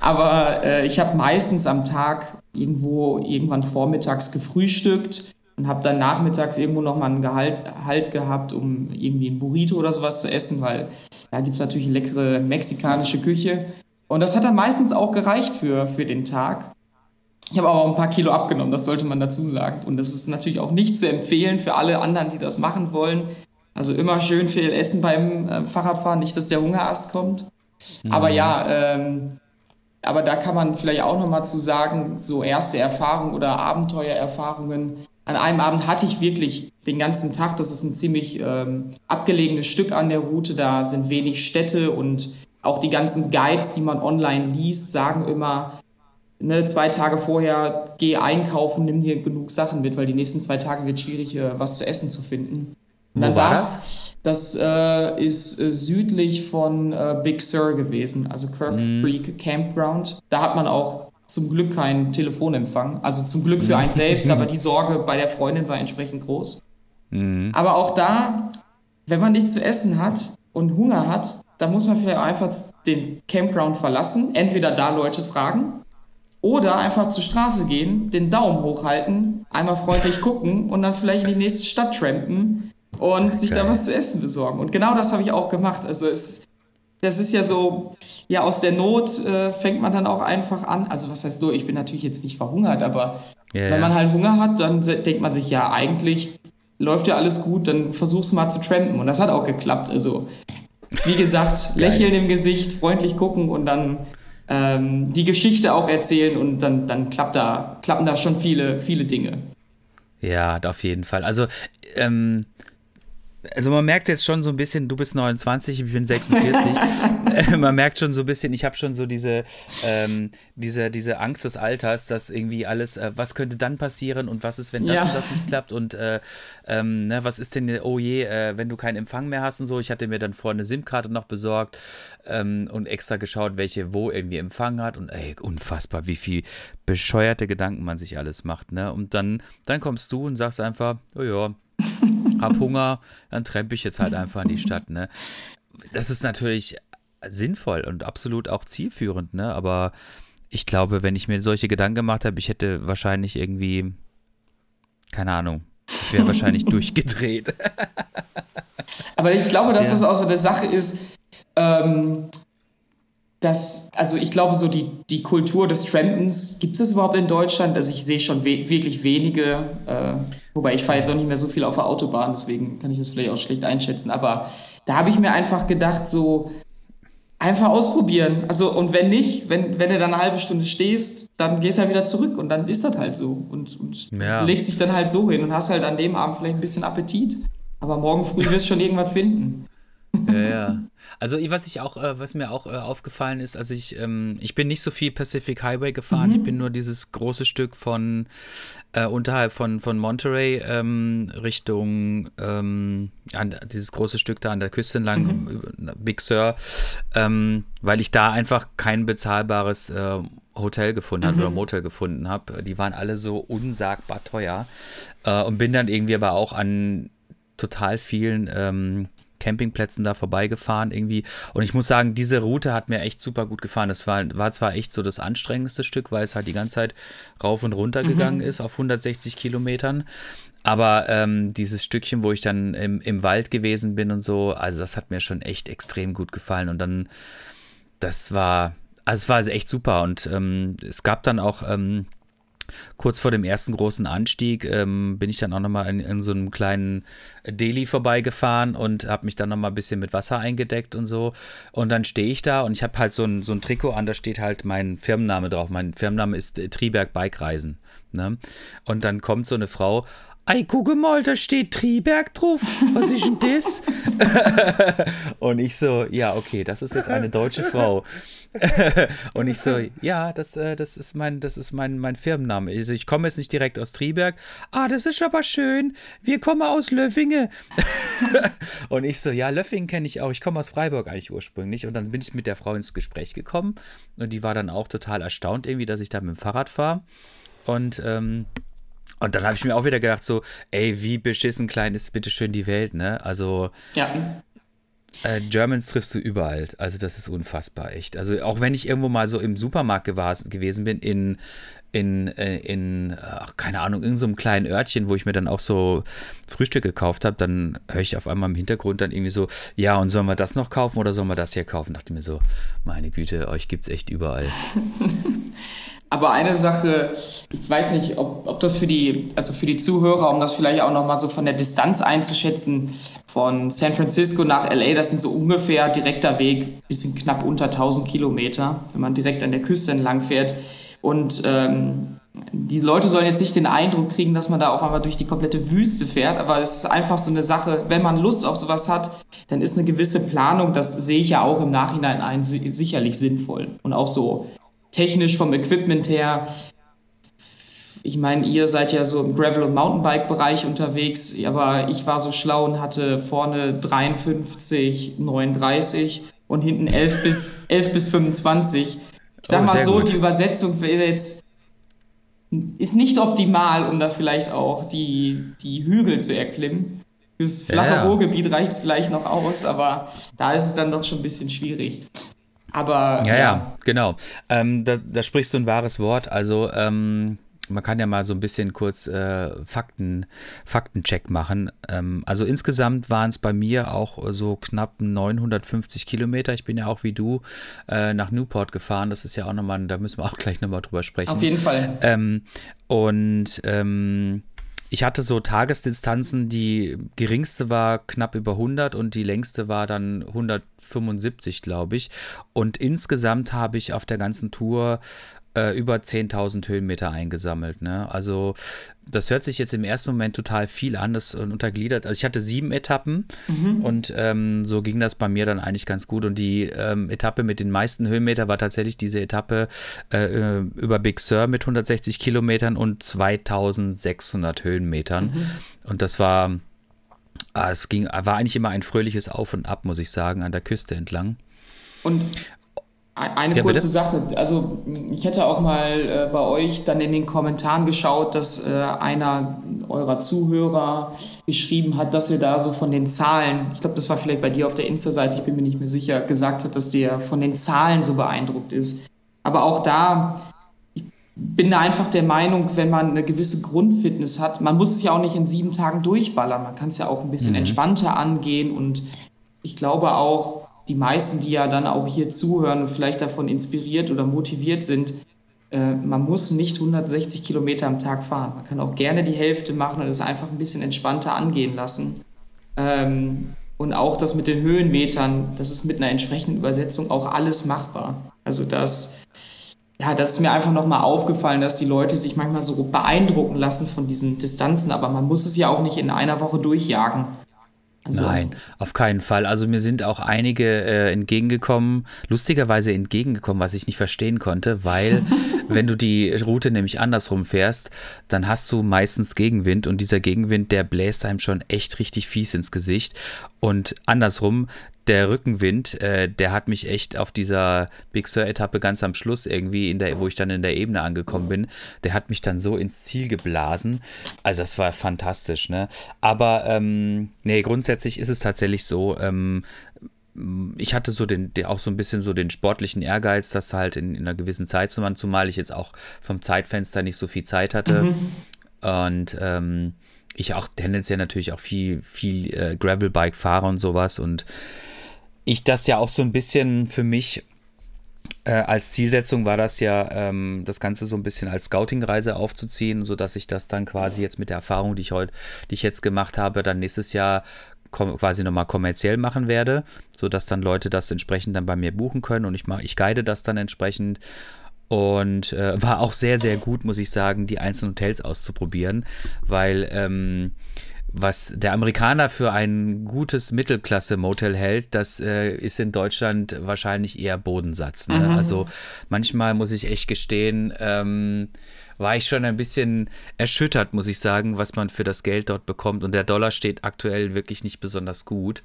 aber äh, ich habe meistens am Tag irgendwo irgendwann vormittags gefrühstückt und habe dann nachmittags irgendwo nochmal einen Gehalt halt gehabt, um irgendwie ein Burrito oder sowas zu essen, weil da gibt es natürlich leckere mexikanische Küche. Und das hat dann meistens auch gereicht für, für den Tag. Ich habe aber auch ein paar Kilo abgenommen, das sollte man dazu sagen. Und das ist natürlich auch nicht zu empfehlen für alle anderen, die das machen wollen. Also immer schön viel essen beim äh, Fahrradfahren, nicht, dass der Hungerast kommt. Aber ja, ähm, aber da kann man vielleicht auch noch mal zu sagen, so erste Erfahrungen oder Abenteuererfahrungen. An einem Abend hatte ich wirklich den ganzen Tag, das ist ein ziemlich ähm, abgelegenes Stück an der Route, da sind wenig Städte und auch die ganzen Guides, die man online liest, sagen immer, ne, zwei Tage vorher geh einkaufen, nimm dir genug Sachen mit, weil die nächsten zwei Tage wird schwierig, äh, was zu essen zu finden. Wo war war's- Das äh, ist äh, südlich von äh, Big Sur gewesen, also Kirk Creek Campground. Da hat man auch zum Glück keinen Telefonempfang. Also zum Glück für einen selbst, aber die Sorge bei der Freundin war entsprechend groß. Aber auch da, wenn man nichts zu essen hat und Hunger hat, dann muss man vielleicht einfach den Campground verlassen. Entweder da Leute fragen oder einfach zur Straße gehen, den Daumen hochhalten, einmal freundlich gucken und dann vielleicht in die nächste Stadt trampen und sich da was zu essen besorgen. Und genau das habe ich auch gemacht. Also es, das ist ja so, ja, aus der Not äh, fängt man dann auch einfach an. Also was heißt nur, ich bin natürlich jetzt nicht verhungert, aber Ja, wenn man halt Hunger hat, dann denkt man sich, ja, eigentlich läuft ja alles gut, dann versuch's mal zu trampen. Und das hat auch geklappt. Also, wie gesagt, lächeln im Gesicht, freundlich gucken und dann ähm, die Geschichte auch erzählen und dann, dann klappt da, klappen da schon viele, viele Dinge. Ja, auf jeden Fall. Also, ähm, also man merkt jetzt schon so ein bisschen, du bist 29, ich bin 46. (laughs) Äh, man merkt schon so ein bisschen, ich habe schon so diese, ähm, diese, diese Angst des Alters, dass irgendwie alles, äh, was könnte dann passieren und was ist, wenn das Ja. und das nicht klappt und äh, ähm, ne, was ist denn, oh je, äh, wenn du keinen Empfang mehr hast und so. Ich hatte mir dann vorher eine SIM-Karte noch besorgt ähm, und extra geschaut, welche wo irgendwie Empfang hat und ey, unfassbar, wie viel bescheuerte Gedanken man sich alles macht, ne? Und dann, dann kommst du und sagst einfach, oh ja, (laughs) hab Hunger, dann trempe ich jetzt halt einfach in die Stadt, ne? Das ist natürlich sinnvoll und absolut auch zielführend, ne? Aber ich glaube, wenn ich mir solche Gedanken gemacht habe, ich hätte wahrscheinlich irgendwie, keine Ahnung, ich wäre wahrscheinlich (laughs) durchgedreht. Aber ich glaube, dass Ja. das auch so eine Sache ist, ähm, dass, also ich glaube, so die, die Kultur des Trampens, gibt es das überhaupt in Deutschland? Also ich sehe schon we wirklich wenige, äh, wobei ich fahre jetzt auch nicht mehr so viel auf der Autobahn, deswegen kann ich das vielleicht auch schlecht einschätzen. Aber da habe ich mir einfach gedacht, so einfach ausprobieren. Also und wenn nicht, wenn, wenn du dann eine halbe Stunde stehst, dann gehst halt wieder zurück und dann ist das halt so. Und, und Ja. du legst dich dann halt so hin und hast halt an dem Abend vielleicht ein bisschen Appetit. Aber morgen früh wirst du schon irgendwas finden. (laughs) Ja, ja. Also was ich auch, äh, was mir auch äh, aufgefallen ist, also ich, ähm, ich bin nicht so viel Pacific Highway gefahren, ich bin nur dieses große Stück von äh, unterhalb von, von Monterey ähm, Richtung ähm, an, dieses große Stück da an der Küste entlang, über- Big Sur, ähm, weil ich da einfach kein bezahlbares äh, Hotel gefunden habe oder Motel gefunden habe. Die waren alle so unsagbar teuer. Äh, und bin dann irgendwie aber auch an total vielen ähm, Campingplätzen da vorbeigefahren irgendwie. Und ich muss sagen, diese Route hat mir echt super gut gefallen. Das war, war zwar echt so das anstrengendste Stück, weil es halt die ganze Zeit rauf und runter gegangen ist auf 160 Kilometern. Aber ähm, dieses Stückchen, wo ich dann im, im Wald gewesen bin und so, also das hat mir schon echt extrem gut gefallen. Und dann, das war, also es war echt super. Und ähm, es gab dann auch ähm, kurz vor dem ersten großen Anstieg ähm, bin ich dann auch nochmal in, in so einem kleinen Deli vorbeigefahren und habe mich dann nochmal ein bisschen mit Wasser eingedeckt und so. Und dann stehe ich da und ich habe halt so ein, so ein Trikot an, da steht halt mein Firmenname drauf. Mein Firmenname ist äh, Triberg Bike Reisen. Ne? Und dann kommt so eine Frau Ei, gucke mal, da steht Triberg drauf. Was ist denn das? (laughs) und ich so, ja, okay, das ist jetzt eine deutsche Frau. (laughs) und ich so, ja, das, äh, das ist mein, das ist mein, mein Firmenname. Also ich komme jetzt nicht direkt aus Triberg. Ah, das ist aber schön. Wir kommen aus Löffinge. (laughs) und ich so, ja, Löffingen kenne ich auch. Ich komme aus Freiburg eigentlich ursprünglich. Und dann bin ich mit der Frau ins Gespräch gekommen. Und die war dann auch total erstaunt irgendwie, dass ich da mit dem Fahrrad fahre. Und ähm, und dann habe ich mir auch wieder gedacht, so, ey, wie beschissen klein ist bitte schön die Welt, ne? Also, Ja. äh, Germans triffst du überall. Also, das ist unfassbar, echt. Also, auch wenn ich irgendwo mal so im Supermarkt gewesen bin, in, in, äh, in ach, keine Ahnung, in so einem kleinen Örtchen, wo ich mir dann auch so Frühstück gekauft habe, dann höre ich auf einmal im Hintergrund dann irgendwie so, ja, und sollen wir das noch kaufen oder sollen wir das hier kaufen? Dachte mir so, meine Güte, euch gibt's echt überall. (laughs) Aber eine Sache, ich weiß nicht, ob, ob das für die, also für die Zuhörer, um das vielleicht auch nochmal so von der Distanz einzuschätzen, von San Francisco nach LA, das sind so ungefähr direkter Weg, bisschen knapp unter 1000 Kilometer, wenn man direkt an der Küste entlang fährt. Und ähm, die Leute sollen jetzt nicht den Eindruck kriegen, dass man da auf einmal durch die komplette Wüste fährt, aber es ist einfach so eine Sache, wenn man Lust auf sowas hat, dann ist eine gewisse Planung, das sehe ich ja auch im Nachhinein ein, si- sicherlich sinnvoll. Und auch so technisch vom Equipment her. Ich meine, ihr seid ja so im Gravel- und Mountainbike-Bereich unterwegs, aber ich war so schlau und hatte vorne 53, 39 und hinten 11 bis, 11 bis 25. Ich sag Oh, mal so, gut. die Übersetzung jetzt ist nicht optimal, um da vielleicht auch die, die Hügel zu erklimmen. Fürs flache ja. Ruhrgebiet reicht es vielleicht noch aus, aber da ist es dann doch schon ein bisschen schwierig. Aber Ja, ja, genau. Ähm, da, da sprichst du ein wahres Wort. Also ähm, man kann ja mal so ein bisschen kurz äh, Fakten, Faktencheck machen. Ähm, also insgesamt waren es bei mir auch so knapp 950 Kilometer. Ich bin ja auch wie du äh, nach Newport gefahren. Das ist ja auch nochmal, da müssen wir auch gleich nochmal drüber sprechen. Auf jeden Fall. Ähm, und ähm, ich hatte so Tagesdistanzen, die geringste war knapp über 100 und die längste war dann 175, glaube ich. Und insgesamt habe ich auf der ganzen Tour äh, über 10.000 Höhenmeter eingesammelt. Ne? Also das hört sich jetzt im ersten Moment total viel an, das äh, untergliedert. Also ich hatte sieben Etappen und ähm, so ging das bei mir dann eigentlich ganz gut. Und die ähm, Etappe mit den meisten Höhenmeter war tatsächlich diese Etappe äh, äh, über Big Sur mit 160 Kilometern und 2600 Höhenmetern. Und das war, ah, es ging, war eigentlich immer ein fröhliches Auf und Ab, muss ich sagen, an der Küste entlang. Und eine Ja, kurze bitte? Sache. Also ich hätte auch mal äh, bei euch dann in den Kommentaren geschaut, dass äh, einer eurer Zuhörer geschrieben hat, dass ihr da so von den Zahlen, ich glaube, das war vielleicht bei dir auf der Insta-Seite, ich bin mir nicht mehr sicher, gesagt hat, dass der von den Zahlen so beeindruckt ist. Aber auch da, ich bin da einfach der Meinung, wenn man eine gewisse Grundfitness hat, man muss es ja auch nicht in sieben Tagen durchballern, man kann es ja auch ein bisschen entspannter angehen und ich glaube auch, die meisten, die ja dann auch hier zuhören und vielleicht davon inspiriert oder motiviert sind, äh, man muss nicht 160 Kilometer am Tag fahren. Man kann auch gerne die Hälfte machen und es einfach ein bisschen entspannter angehen lassen. Ähm, und auch das mit den Höhenmetern, das ist mit einer entsprechenden Übersetzung auch alles machbar. Also das, ja, das ist mir einfach nochmal aufgefallen, dass die Leute sich manchmal so beeindrucken lassen von diesen Distanzen, aber man muss es ja auch nicht in einer Woche durchjagen. Also, Nein, auf keinen Fall. Also mir sind auch einige äh, entgegengekommen, lustigerweise entgegengekommen, was ich nicht verstehen konnte, weil (laughs) wenn du die Route nämlich andersrum fährst, dann hast du meistens Gegenwind und dieser Gegenwind, der bläst einem schon echt richtig fies ins Gesicht. Und andersrum, der Rückenwind, äh, der hat mich echt auf dieser Big Sur-Etappe ganz am Schluss irgendwie, in der, wo ich dann in der Ebene angekommen bin, der hat mich dann so ins Ziel geblasen. Also das war fantastisch, ne? Aber ähm, nee, grundsätzlich ist es tatsächlich so, ähm, ich hatte so den, auch so ein bisschen so den sportlichen Ehrgeiz, das halt in, in einer gewissen Zeit zu machen, zumal ich jetzt auch vom Zeitfenster nicht so viel Zeit hatte. Und ähm, ich auch tendenziell natürlich auch viel, viel äh, Gravelbike fahre und sowas. Und ich das ja auch so ein bisschen für mich äh, als Zielsetzung war das ja, ähm, das Ganze so ein bisschen als Scouting-Reise aufzuziehen, sodass ich das dann quasi jetzt mit der Erfahrung, die ich heute, die ich jetzt gemacht habe, dann nächstes Jahr quasi nochmal kommerziell machen werde, sodass dann Leute das entsprechend dann bei mir buchen können und ich mache, ich guide das dann entsprechend. Und äh, war auch sehr, sehr gut, muss ich sagen, die einzelnen Hotels auszuprobieren, weil ähm, was der Amerikaner für ein gutes Mittelklasse-Motel hält, das äh, ist in Deutschland wahrscheinlich eher Bodensatz. Ne? Mhm. Also manchmal muss ich echt gestehen, ähm, war ich schon ein bisschen erschüttert, muss ich sagen, was man für das Geld dort bekommt. Und der Dollar steht aktuell wirklich nicht besonders gut.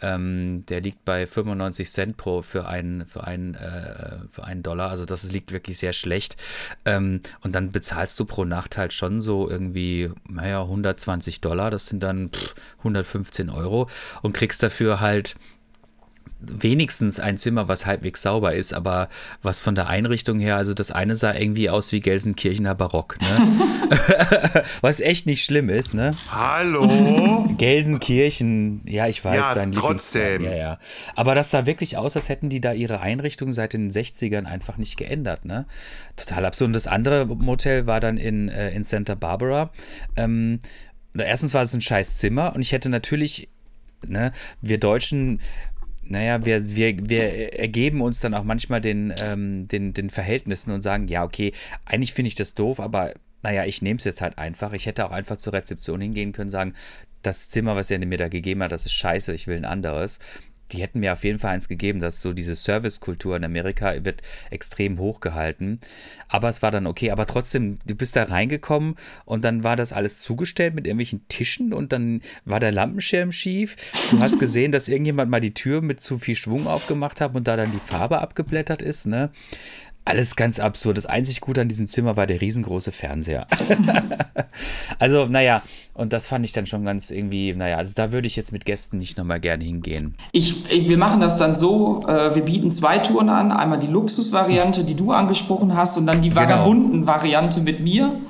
Ähm, der liegt bei 95 Cent pro für einen, für einen, äh, für einen Dollar. Also das liegt wirklich sehr schlecht. Ähm, und dann bezahlst du pro Nacht halt schon so irgendwie, naja, 120 Dollar. Das sind dann pff, 115 Euro und kriegst dafür halt wenigstens ein Zimmer, was halbwegs sauber ist, aber was von der Einrichtung her, also das eine sah irgendwie aus wie Gelsenkirchener Barock, ne? (laughs) was echt nicht schlimm ist, ne? Hallo? (laughs) Gelsenkirchen, ja, ich weiß, Ja, dein trotzdem. Ja, ja. Aber das sah wirklich aus, als hätten die da ihre Einrichtung seit den 60ern einfach nicht geändert, ne? Total absurd. Und das andere Motel war dann in, äh, in Santa Barbara. Ähm, erstens war es ein scheiß Zimmer und ich hätte natürlich, ne, wir Deutschen naja, wir, wir, wir ergeben uns dann auch manchmal den, ähm, den, den Verhältnissen und sagen, ja, okay, eigentlich finde ich das doof, aber naja, ich nehme es jetzt halt einfach. Ich hätte auch einfach zur Rezeption hingehen können, sagen, das Zimmer, was ihr mir da gegeben hat, das ist scheiße, ich will ein anderes. Die hätten mir auf jeden Fall eins gegeben, dass so diese Servicekultur in Amerika wird extrem hochgehalten. Aber es war dann okay. Aber trotzdem, du bist da reingekommen und dann war das alles zugestellt mit irgendwelchen Tischen und dann war der Lampenschirm schief. Du hast (laughs) gesehen, dass irgendjemand mal die Tür mit zu viel Schwung aufgemacht hat und da dann die Farbe abgeblättert ist, ne? Alles ganz absurd. Das einzig Gute an diesem Zimmer war der riesengroße Fernseher. (laughs) also, naja, und das fand ich dann schon ganz irgendwie, naja, also da würde ich jetzt mit Gästen nicht nochmal gerne hingehen. Ich, ich, wir machen das dann so, äh, wir bieten zwei Touren an. Einmal die Luxusvariante, die du angesprochen hast, und dann die Vagabunden-Variante mit mir.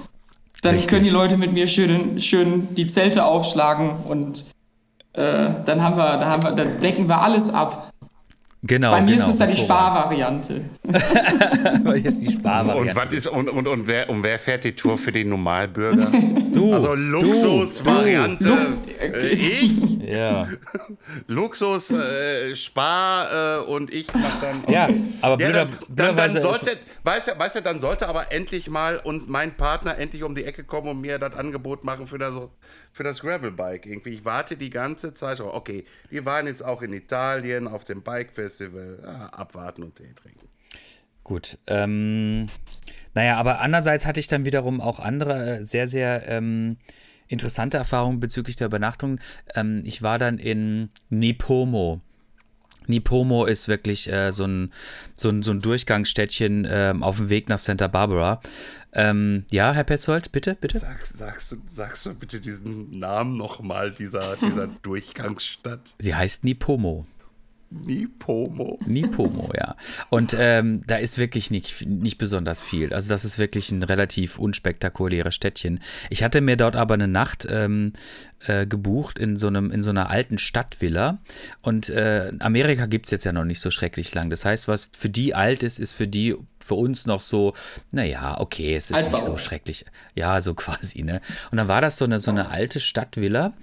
Dann Richtig. können die Leute mit mir schön, schön die Zelte aufschlagen und äh, dann haben wir, da haben wir, dann decken wir alles ab. Genau. Bei mir genau, ist es dann die. Sparvariante. (laughs) Weil jetzt die Und Sparvariante. was ist und, und, und, wer, und wer fährt die Tour für den Normalbürger? (laughs) Du, Also Luxusvariante. Lux- äh, ich, (laughs) ja. Luxus, äh, Spar äh, und ich mach dann. ja, aber Ja, blöder, dann, dann, dann ist- sollte, weißt du, weißt du, dann sollte aber endlich mal uns mein Partner endlich um die Ecke kommen und mir das Angebot machen für das, für das Gravelbike. Irgendwie, ich warte die ganze Zeit. Okay, wir waren jetzt auch in Italien auf dem Bike Festival. Ah, abwarten und Tee trinken. Gut. Ähm, naja, aber andererseits hatte ich dann wiederum auch andere äh, sehr, sehr ähm, interessante Erfahrungen bezüglich der Übernachtung. Ähm, ich war dann in Nipomo. Nipomo ist wirklich äh, so, ein, so, ein, so ein Durchgangsstädtchen ähm, auf dem Weg nach Santa Barbara. Ähm, ja, Herr Petzold, bitte, bitte. Sagst, sagst, du, sagst du bitte diesen Namen nochmal, dieser, dieser (laughs) Durchgangsstadt? Sie heißt Nipomo. Nipomo. Nipomo, ja. Und ähm, da ist wirklich nicht, nicht besonders viel. Also das ist wirklich ein relativ unspektakuläres Städtchen. Ich hatte mir dort aber eine Nacht ähm, äh, gebucht in so, einem, in so einer alten Stadtvilla. Und äh, Amerika gibt es jetzt ja noch nicht so schrecklich lang. Das heißt, was für die alt ist, ist für die, für uns noch so, naja, okay, es ist Altbau. nicht so schrecklich. Ja, so (laughs) quasi, ne? Und dann war das so eine, so eine alte Stadtvilla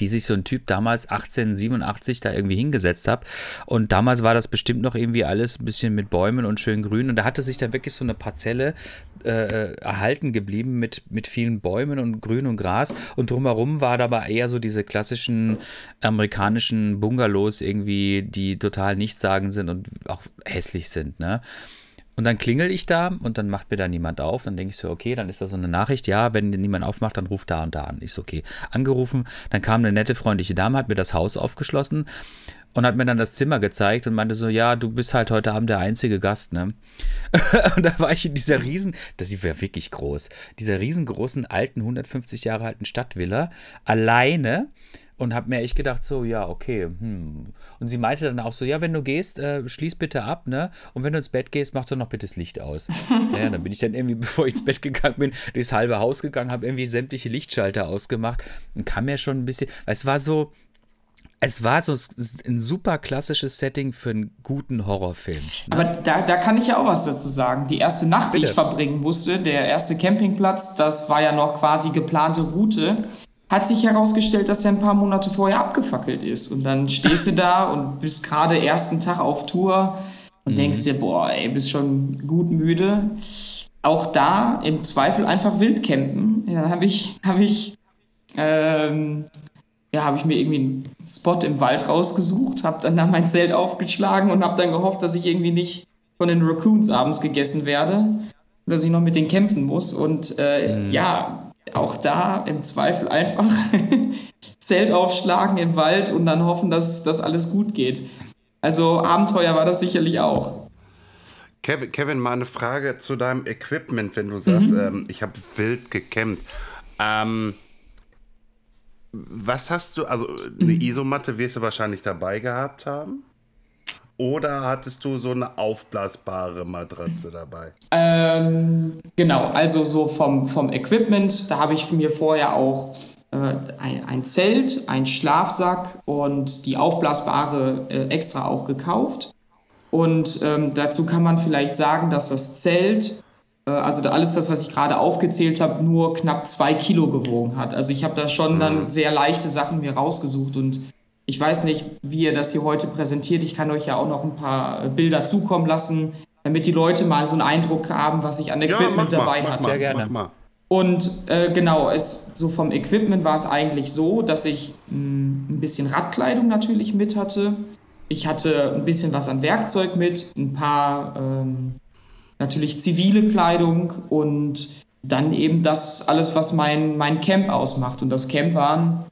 die sich so ein Typ damals 1887 da irgendwie hingesetzt hat. Und damals war das bestimmt noch irgendwie alles ein bisschen mit Bäumen und schön grün. Und da hatte sich da wirklich so eine Parzelle äh, erhalten geblieben mit, mit vielen Bäumen und Grün und Gras. Und drumherum war da aber eher so diese klassischen amerikanischen Bungalows irgendwie, die total nichtssagend sind und auch hässlich sind, ne? Und dann klingel ich da und dann macht mir da niemand auf. Dann denke ich so, okay, dann ist da so eine Nachricht, ja, wenn niemand aufmacht, dann ruft da und da an. Ich so, okay. Angerufen, dann kam eine nette, freundliche Dame, hat mir das Haus aufgeschlossen und hat mir dann das Zimmer gezeigt und meinte so, ja, du bist halt heute Abend der einzige Gast, ne? (laughs) und da war ich in dieser riesen, das war wirklich groß, dieser riesengroßen alten, 150 Jahre alten Stadtvilla, alleine und habe mir echt gedacht, so, ja, okay. Hm. Und sie meinte dann auch so, ja, wenn du gehst, äh, schließ bitte ab, ne? Und wenn du ins Bett gehst, mach doch noch bitte das Licht aus. (laughs) ja, dann bin ich dann irgendwie, (laughs) bevor ich ins Bett gegangen bin, durchs halbe Haus gegangen, habe irgendwie sämtliche Lichtschalter ausgemacht und kam mir schon ein bisschen, weil es war so, es war so ein super klassisches Setting für einen guten Horrorfilm. Aber da, da kann ich ja auch was dazu sagen. Die erste Nacht, die Bitte. ich verbringen musste, der erste Campingplatz, das war ja noch quasi geplante Route, hat sich herausgestellt, dass er ein paar Monate vorher abgefackelt ist. Und dann stehst du da und bist gerade ersten Tag auf Tour. und denkst dir, boah, ey, bist schon gut müde. Auch da im Zweifel einfach wild campen. Ja, habe ich, habe ich, ähm, ja, habe ich mir irgendwie einen Spot im Wald rausgesucht, habe dann da mein Zelt aufgeschlagen und habe dann gehofft, dass ich irgendwie nicht von den Raccoons abends gegessen werde, dass ich noch mit denen kämpfen muss. Und äh, mhm. ja, auch da im Zweifel einfach (laughs) Zelt aufschlagen im Wald und dann hoffen, dass das alles gut geht. Also Abenteuer war das sicherlich auch. Kevin, Kevin, mal eine Frage zu deinem Equipment, wenn du sagst, mhm. ähm, ich habe wild gecampt. Ähm, was hast du, also eine Isomatte wirst du wahrscheinlich dabei gehabt haben? Oder hattest du so eine aufblasbare Matratze dabei? Ähm, genau, also so vom, vom Equipment, da habe ich mir vorher auch äh, ein, ein, Zelt, ein Schlafsack und die aufblasbare äh, extra auch gekauft. Und ähm, dazu kann man vielleicht sagen, dass das Zelt, äh, also alles das, was ich gerade aufgezählt habe, nur knapp zwei Kilo gewogen hat. Also ich habe da schon mhm. dann sehr leichte Sachen mir rausgesucht und ich weiß nicht, wie ihr das hier heute präsentiert. Ich kann euch ja auch noch ein paar äh, Bilder zukommen lassen, damit die Leute mal so einen Eindruck haben, was ich an Equipment ja, dabei hatte. Sehr gerne. Und äh, genau, es, so vom Equipment war es eigentlich so, dass ich mh, hm, ein bisschen Radkleidung natürlich mit hatte. Ich hatte ein bisschen was an Werkzeug mit, ein paar ähm, natürlich zivile Kleidung und dann eben das alles, was mein, mein Camp ausmacht. Und das Camp waren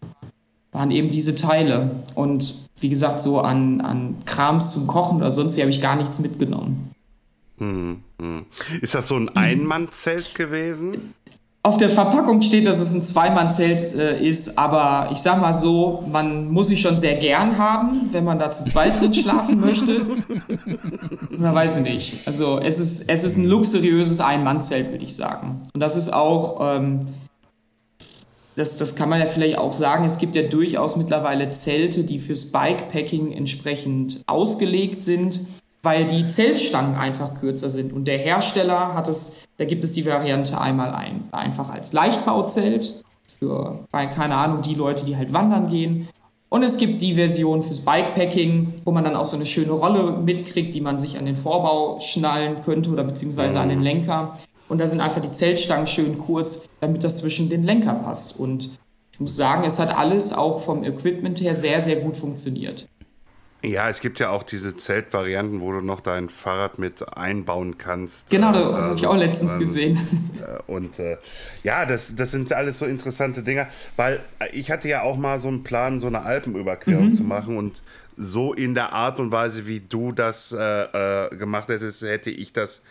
waren eben diese Teile. Und wie gesagt, so an, an Krams zum Kochen oder sonst wie habe ich gar nichts mitgenommen. Hm, hm. Ist das so ein Einmannzelt gewesen? Auf der Verpackung steht, dass es ein Zweimannzelt äh, ist, aber ich sag mal so, man muss sich schon sehr gern haben, wenn man da zu zweit drin (laughs) schlafen möchte. Oder weiß ich nicht. Also es ist, es ist ein luxuriöses Ein-Mann-Zelt, würde ich sagen. Und das ist auch ähm, das, das kann man ja vielleicht auch sagen, es gibt ja durchaus mittlerweile Zelte, die fürs Bikepacking entsprechend ausgelegt sind, weil die Zeltstangen einfach kürzer sind. Und der Hersteller hat es, da gibt es die Variante einmal ein, einfach als Leichtbauzelt für, keine Ahnung, die Leute, die halt wandern gehen. Und es gibt die Version fürs Bikepacking, wo man dann auch so eine schöne Rolle mitkriegt, die man sich an den Vorbau schnallen könnte oder beziehungsweise an den Lenker. Und da sind einfach die Zeltstangen schön kurz, damit das zwischen den Lenker passt. Und ich muss sagen, es hat alles auch vom Equipment her sehr, sehr gut funktioniert. Ja, es gibt ja auch diese Zeltvarianten, wo du noch dein Fahrrad mit einbauen kannst. Genau, da äh, habe ich auch letztens ähm, gesehen. Äh, und äh, ja, das, das sind alles so interessante Dinge, weil ich hatte ja auch mal so einen Plan, so eine Alpenüberquerung mhm. zu machen und so in der Art und Weise, wie du das äh, äh gemacht hättest, hätte ich das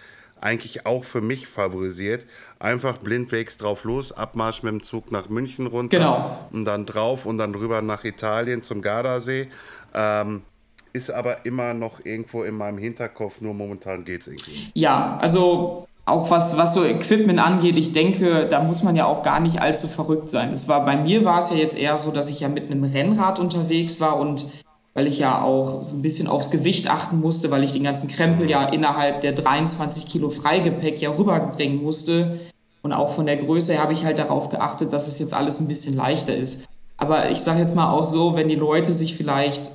eigentlich auch für mich favorisiert. Einfach blindwegs drauf los, Abmarsch mit dem Zug nach München runter genau. und dann drauf und dann rüber nach Italien zum Gardasee. Ähm, ist aber immer noch irgendwo in meinem Hinterkopf, nur momentan geht es irgendwie. Ja, also auch was, was so Equipment angeht, ich denke, da muss man ja auch gar nicht allzu verrückt sein. Das war, bei mir war es ja jetzt eher so, dass ich ja mit einem Rennrad unterwegs war und weil ich ja auch so ein bisschen aufs Gewicht achten musste, weil ich den ganzen Krempel ja innerhalb der 23 Kilo Freigepäck ja rüberbringen musste. Und auch von der Größe her habe ich halt darauf geachtet, dass es jetzt alles ein bisschen leichter ist. Aber ich sage jetzt mal auch so, wenn die Leute sich vielleicht,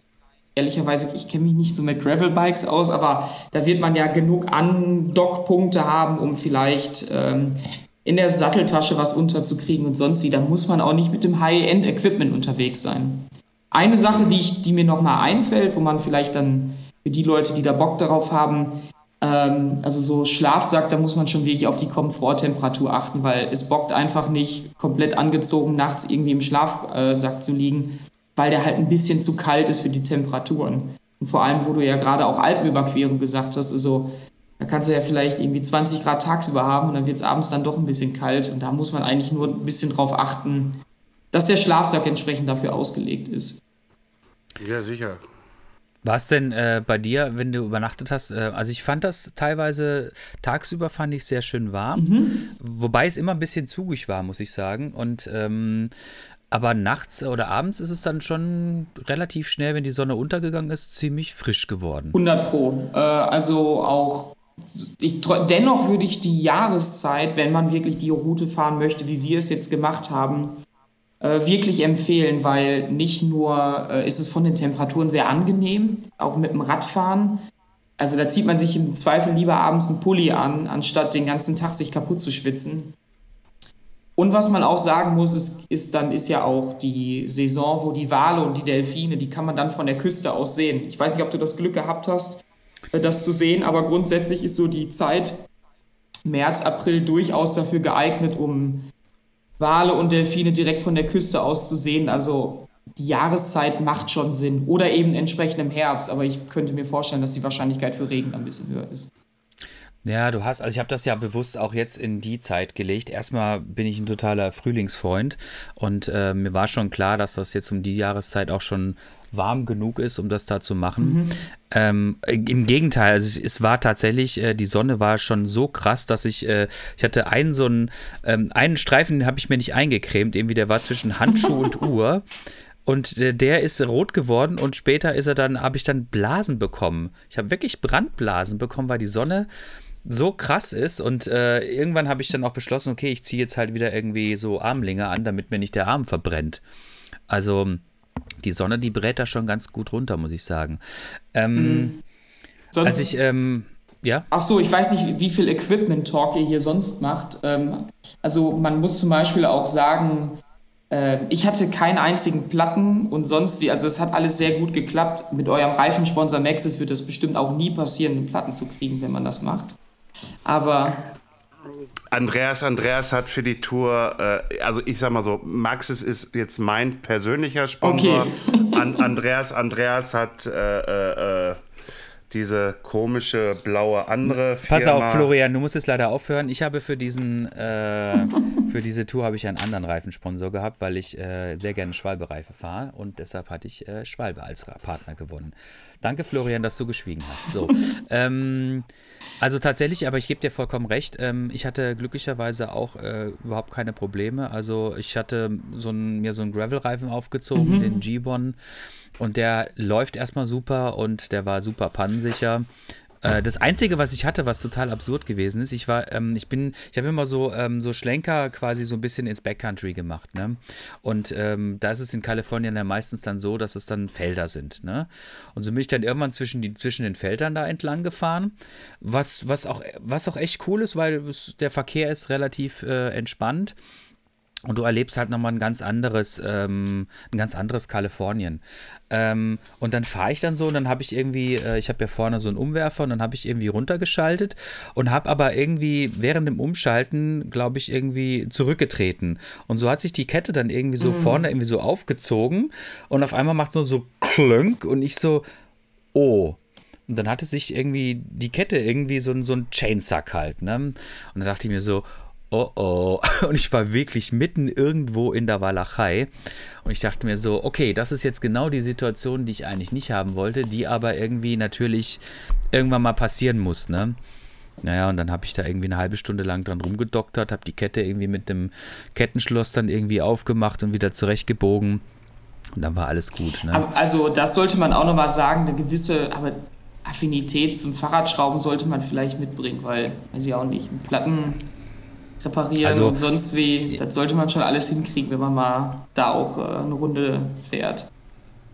ehrlicherweise, ich kenne mich nicht so mit Gravelbikes aus, aber da wird man ja genug Andockpunkte haben, um vielleicht ähm, in der Satteltasche was unterzukriegen und sonst wie. Da muss man auch nicht mit dem High-End-Equipment unterwegs sein. Eine Sache, die, ich, die mir nochmal einfällt, wo man vielleicht dann für die Leute, die da Bock darauf haben, ähm, also so Schlafsack, da muss man schon wirklich auf die Komforttemperatur achten, weil es bockt einfach nicht, komplett angezogen nachts irgendwie im Schlafsack zu liegen, weil der halt ein bisschen zu kalt ist für die Temperaturen. Und vor allem, wo du ja gerade auch Alpenüberquerung gesagt hast, also da kannst du ja vielleicht irgendwie 20 Grad tagsüber haben und dann wird es abends dann doch ein bisschen kalt und da muss man eigentlich nur ein bisschen drauf achten, dass der Schlafsack entsprechend dafür ausgelegt ist. Ja, sicher. War es denn äh, bei dir, wenn du übernachtet hast? Äh, also ich fand das teilweise tagsüber fand ich sehr schön warm, mhm. wobei es immer ein bisschen zugig war, muss ich sagen. Und ähm, aber nachts oder abends ist es dann schon relativ schnell, wenn die Sonne untergegangen ist, ziemlich frisch geworden. 100 Pro. Äh, also auch ich, dennoch würde ich die Jahreszeit, wenn man wirklich die Route fahren möchte, wie wir es jetzt gemacht haben, wirklich empfehlen, weil nicht nur äh, ist es von den Temperaturen sehr angenehm, auch mit dem Radfahren, also da zieht man sich im Zweifel lieber abends einen Pulli an, anstatt den ganzen Tag sich kaputt zu schwitzen. Und was man auch sagen muss, ist, ist dann ist ja auch die Saison, wo die Wale und die Delfine, die kann man dann von der Küste aus sehen. Ich weiß nicht, ob du das Glück gehabt hast, äh, das zu sehen, aber grundsätzlich ist so die Zeit März, April durchaus dafür geeignet, um Wale und Delfine direkt von der Küste aus zu sehen. Also die Jahreszeit macht schon Sinn. Oder eben entsprechend im Herbst, aber ich könnte mir vorstellen, dass die Wahrscheinlichkeit für Regen ein bisschen höher ist. Ja, du hast, also ich habe das ja bewusst auch jetzt in die Zeit gelegt. Erstmal bin ich ein totaler Frühlingsfreund und äh, mir war schon klar, dass das jetzt um die Jahreszeit auch schon warm genug ist, um das da zu machen. Mhm. Ähm, Im Gegenteil, also es, war tatsächlich, äh, die Sonne war schon so krass, dass ich, äh, ich hatte einen so einen, ähm, einen Streifen, den habe ich mir nicht eingecremt, irgendwie der war zwischen Handschuh und (laughs) Uhr. Und der, der ist rot geworden und später ist er dann, habe ich dann Blasen bekommen. Ich habe wirklich Brandblasen bekommen, weil die Sonne so krass ist und äh, irgendwann habe ich dann auch beschlossen, okay, ich ziehe jetzt halt wieder irgendwie so Armlinge an, damit mir nicht der Arm verbrennt. Also die Sonne, die brät da schon ganz gut runter, muss ich sagen. Ähm, mhm. Sonst, als ich, ähm, ja? Ach so, ich weiß nicht, wie viel Equipment-Talk ihr hier sonst macht. Ähm, also man muss zum Beispiel auch sagen, äh, ich hatte keinen einzigen Platten und sonst wie, also es hat alles sehr gut geklappt. Mit eurem Reifensponsor Maxis wird es bestimmt auch nie passieren, Platten zu kriegen, wenn man das macht. Aber Andreas, Andreas hat für die Tour, äh, also ich sag mal so, Maxis ist jetzt mein persönlicher Sponsor. Okay. (laughs) An, Andreas, Andreas hat äh, äh, diese komische blaue andere Firma. Pass auf, Florian, du musst es leider aufhören. Ich habe für diesen, äh, für diese Tour habe ich einen anderen Reifensponsor gehabt, weil ich äh, sehr gerne Schwalbe-Reife fahre und deshalb hatte ich äh, Schwalbe als Partner gewonnen. Danke, Florian, dass du geschwiegen hast. So, (laughs) ähm, also tatsächlich, aber ich gebe dir vollkommen recht. Ähm, ich hatte glücklicherweise auch äh, überhaupt keine Probleme. Also ich hatte so ein, mir so einen Gravel-Reifen aufgezogen, mhm. den G-Bon. Und der läuft erstmal super und der war super pannensicher. Äh, das Einzige, was ich hatte, was total absurd gewesen ist, ich war, ähm, ich bin, ich habe immer so, ähm, so Schlenker quasi so ein bisschen ins Backcountry gemacht, ne? Und ähm, da ist es in Kalifornien ja meistens dann so, dass es dann Felder sind, ne? Und so bin ich dann irgendwann zwischen, die, zwischen den Feldern da entlang gefahren, was, was, auch, was auch echt cool ist, weil es, der Verkehr ist relativ äh, entspannt. Und du erlebst halt nochmal ein ganz anderes, ähm, ein ganz anderes Kalifornien. Ähm, und dann fahre ich dann so und dann habe ich irgendwie, äh, ich habe ja vorne so einen Umwerfer und dann habe ich irgendwie runtergeschaltet und habe aber irgendwie während dem Umschalten, glaube ich, irgendwie zurückgetreten. Und so hat sich die Kette dann irgendwie so mhm. vorne irgendwie so aufgezogen und auf einmal macht es nur so klönk und ich so, oh. Und dann hatte sich irgendwie die Kette irgendwie so, so ein Chainsack halt, ne? Und dann dachte ich mir so, oh oh. (laughs) Und ich war wirklich mitten irgendwo in der Walachei. Und ich dachte mir so, okay, das ist jetzt genau die Situation, die ich eigentlich nicht haben wollte, die aber irgendwie natürlich irgendwann mal passieren muss, ne? Naja, und dann habe ich da irgendwie eine halbe Stunde lang dran rumgedoktert, habe die Kette irgendwie mit dem Kettenschloss dann irgendwie aufgemacht und wieder zurechtgebogen. Und dann war alles gut. Ne? Also das sollte man auch nochmal sagen, eine gewisse aber Affinität zum Fahrradschrauben sollte man vielleicht mitbringen, weil, weiß ich auch nicht, ein Platten reparieren also, und sonst wie. Das sollte man schon alles hinkriegen, wenn man mal da auch äh, eine Runde fährt.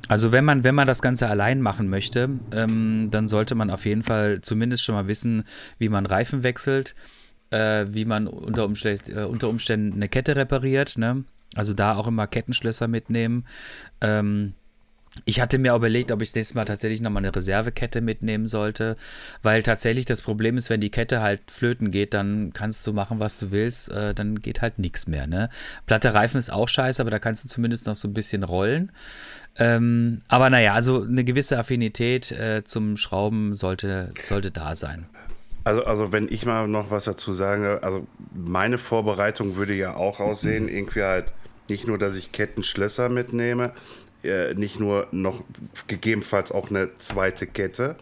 Also wenn man, wenn man das Ganze allein machen möchte, ähm, dann sollte man auf jeden Fall zumindest schon mal wissen, wie man Reifen wechselt, äh, wie man unter, Umständ, äh, unter, Umständen eine Kette repariert. Ne? Also da auch immer Kettenschlösser mitnehmen. Ähm, ich hatte mir auch überlegt, ob ich das nächste Mal tatsächlich nochmal eine Reservekette mitnehmen sollte, weil tatsächlich das Problem ist, wenn die Kette halt flöten geht, dann kannst du machen, was du willst, äh, dann geht halt nichts mehr. Ne? Platte Reifen ist auch scheiße, aber da kannst du zumindest noch so ein bisschen rollen. Ähm, aber naja, also eine gewisse Affinität äh, zum Schrauben sollte, sollte da sein. Also, also wenn ich mal noch was dazu sage, also meine Vorbereitung würde ja auch aussehen, irgendwie halt nicht nur, dass ich Kettenschlösser mitnehme, äh, nicht nur noch gegebenenfalls auch eine zweite Kette,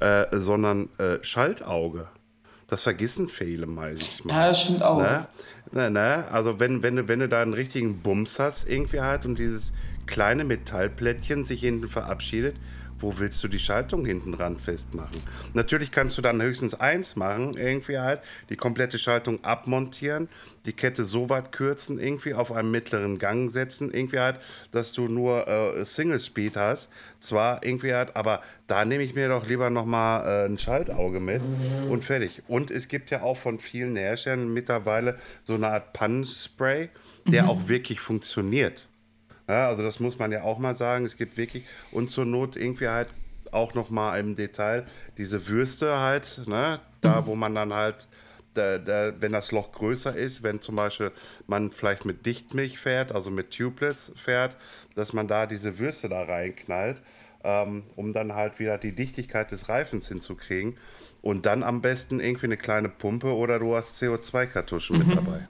äh, sondern äh, Schaltauge. Das vergessen viele meistens mal. Ja, das stimmt auch. Ne? Ne, ne? Also wenn, wenn, wenn du da einen richtigen Bums hast, irgendwie halt, und dieses kleine Metallplättchen sich hinten verabschiedet. Wo willst du die Schaltung hinten dran festmachen? Natürlich kannst du dann höchstens eins machen, irgendwie halt, die komplette Schaltung abmontieren, die Kette so weit kürzen, irgendwie auf einen mittleren Gang setzen, irgendwie halt, dass du nur äh, Single Speed hast. Zwar irgendwie halt, aber da nehme ich mir doch lieber nochmal äh, ein Schaltauge mit und fertig. Und es gibt ja auch von vielen Herstellern mittlerweile so eine Art Pannenspray, der auch wirklich funktioniert. Ja, also das muss man ja auch mal sagen. Es gibt wirklich und zur Not irgendwie halt auch noch mal im Detail diese Würste halt, ne, da wo man dann halt, da, da, wenn das Loch größer ist, wenn zum Beispiel man vielleicht mit Dichtmilch fährt, also mit Tubeless fährt, dass man da diese Würste da reinknallt, ähm, um dann halt wieder die Dichtigkeit des Reifens hinzukriegen. Und dann am besten irgendwie eine kleine Pumpe oder du hast CO2-Kartuschen mit dabei.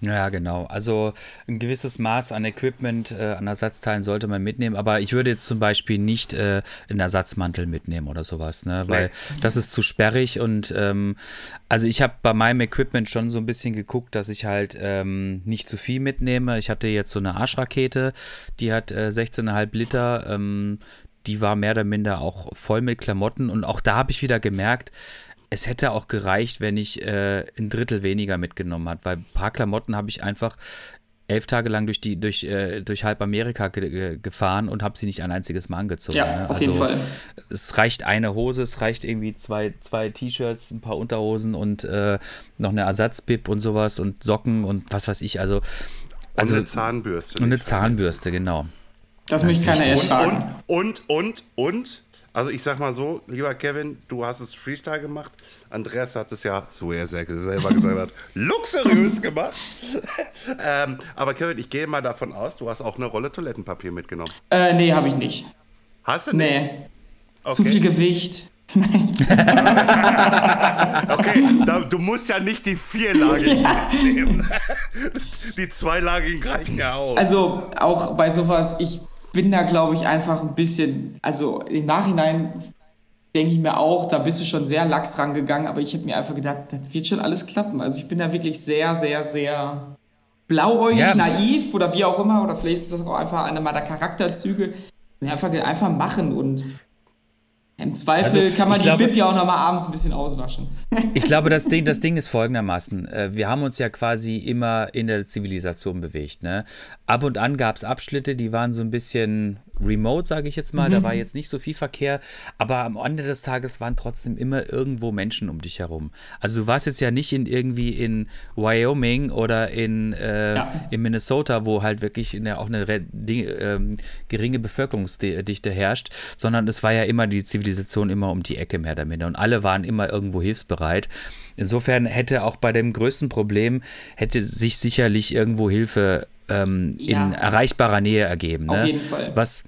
Ja, genau. Also ein gewisses Maß an Equipment, äh, an Ersatzteilen sollte man mitnehmen, aber ich würde jetzt zum Beispiel nicht äh, einen Ersatzmantel mitnehmen oder sowas, ne? Weil das ist zu sperrig und ähm, also ich habe bei meinem Equipment schon so ein bisschen geguckt, dass ich halt ähm, nicht zu viel mitnehme. Ich hatte jetzt so eine Arschrakete, die hat äh, 16,5 Liter, ähm, die war mehr oder minder auch voll mit Klamotten und auch da habe ich wieder gemerkt, es hätte auch gereicht, wenn ich äh, ein Drittel weniger mitgenommen hat, weil ein paar Klamotten habe ich einfach elf Tage lang durch die durch äh, durch halb Amerika ge ge gefahren und habe sie nicht ein einziges Mal angezogen. Ja, ne? auf jeden Fall. Es reicht eine Hose, es reicht irgendwie zwei zwei T-Shirts, ein paar Unterhosen und äh, noch eine Ersatzbib und sowas und Socken und was weiß ich. Also also und eine Zahnbürste. und eine. Zahnbürste, genau. Das möchte keiner Und, ertragen. und, und, und, und, also ich sag mal so, lieber Kevin, du hast es Freestyle gemacht. Andreas hat es ja, so er sehr- selber gesagt hat, (laughs) luxuriös gemacht. (laughs) ähm, aber Kevin, ich gehe mal davon aus, du hast auch eine Rolle Toilettenpapier mitgenommen. Äh, nee, habe ich nicht. Hast du nicht? Nee. Okay. Zu viel Gewicht. (laughs) Okay, da, du musst ja nicht die vierlagigen nehmen. Die zweilagigen reichen ja auch. Also auch bei sowas, ich bin da, glaube ich, einfach ein bisschen, also im Nachhinein denke ich mir auch, da bist du schon sehr lax rangegangen, aber ich habe mir einfach gedacht, das wird schon alles klappen. Also ich bin da wirklich sehr, sehr, sehr blauäugig, Ja. naiv oder wie auch immer, oder vielleicht ist das auch einfach einer meiner Charakterzüge. Einfach, einfach machen und im Zweifel Also, kann man die glaube- Bib ja auch nochmal abends ein bisschen auswaschen. Ich glaube, das (laughs) Ding, das Ding ist folgendermaßen. Äh, Wir haben uns ja quasi immer in der Zivilisation bewegt. Ne? Ab und an gab es Abschnitte, die waren so ein bisschen remote, sage ich jetzt mal. Da war jetzt nicht so viel Verkehr. Aber am Ende des Tages waren trotzdem immer irgendwo Menschen um dich herum. Also du warst jetzt ja nicht in irgendwie in Wyoming oder in, äh, Ja. in Minnesota, wo halt wirklich eine, auch eine ähm, geringe Bevölkerungsdichte herrscht, sondern es war ja immer die Zivilisation immer um die Ecke mehr oder minder und alle waren immer irgendwo hilfsbereit. Insofern hätte auch bei dem größten Problem hätte sich sicherlich irgendwo Hilfe ähm, Ja. in erreichbarer Nähe ergeben. Auf ne? jeden Fall. Was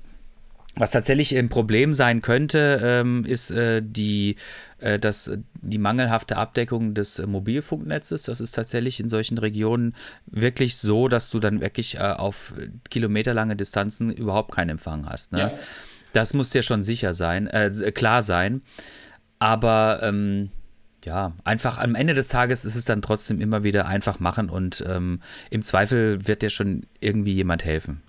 was tatsächlich ein Problem sein könnte, ähm, ist äh, die, äh, das, die mangelhafte Abdeckung des äh, Mobilfunknetzes. Das ist tatsächlich in solchen Regionen wirklich so, dass du dann wirklich äh, auf kilometerlange Distanzen überhaupt keinen Empfang hast. Ne? Ja. Das muss dir schon sicher sein, äh, klar sein. Aber ähm, ja, einfach am Ende des Tages ist es dann trotzdem immer wieder einfach machen und ähm, im Zweifel wird dir schon irgendwie jemand helfen.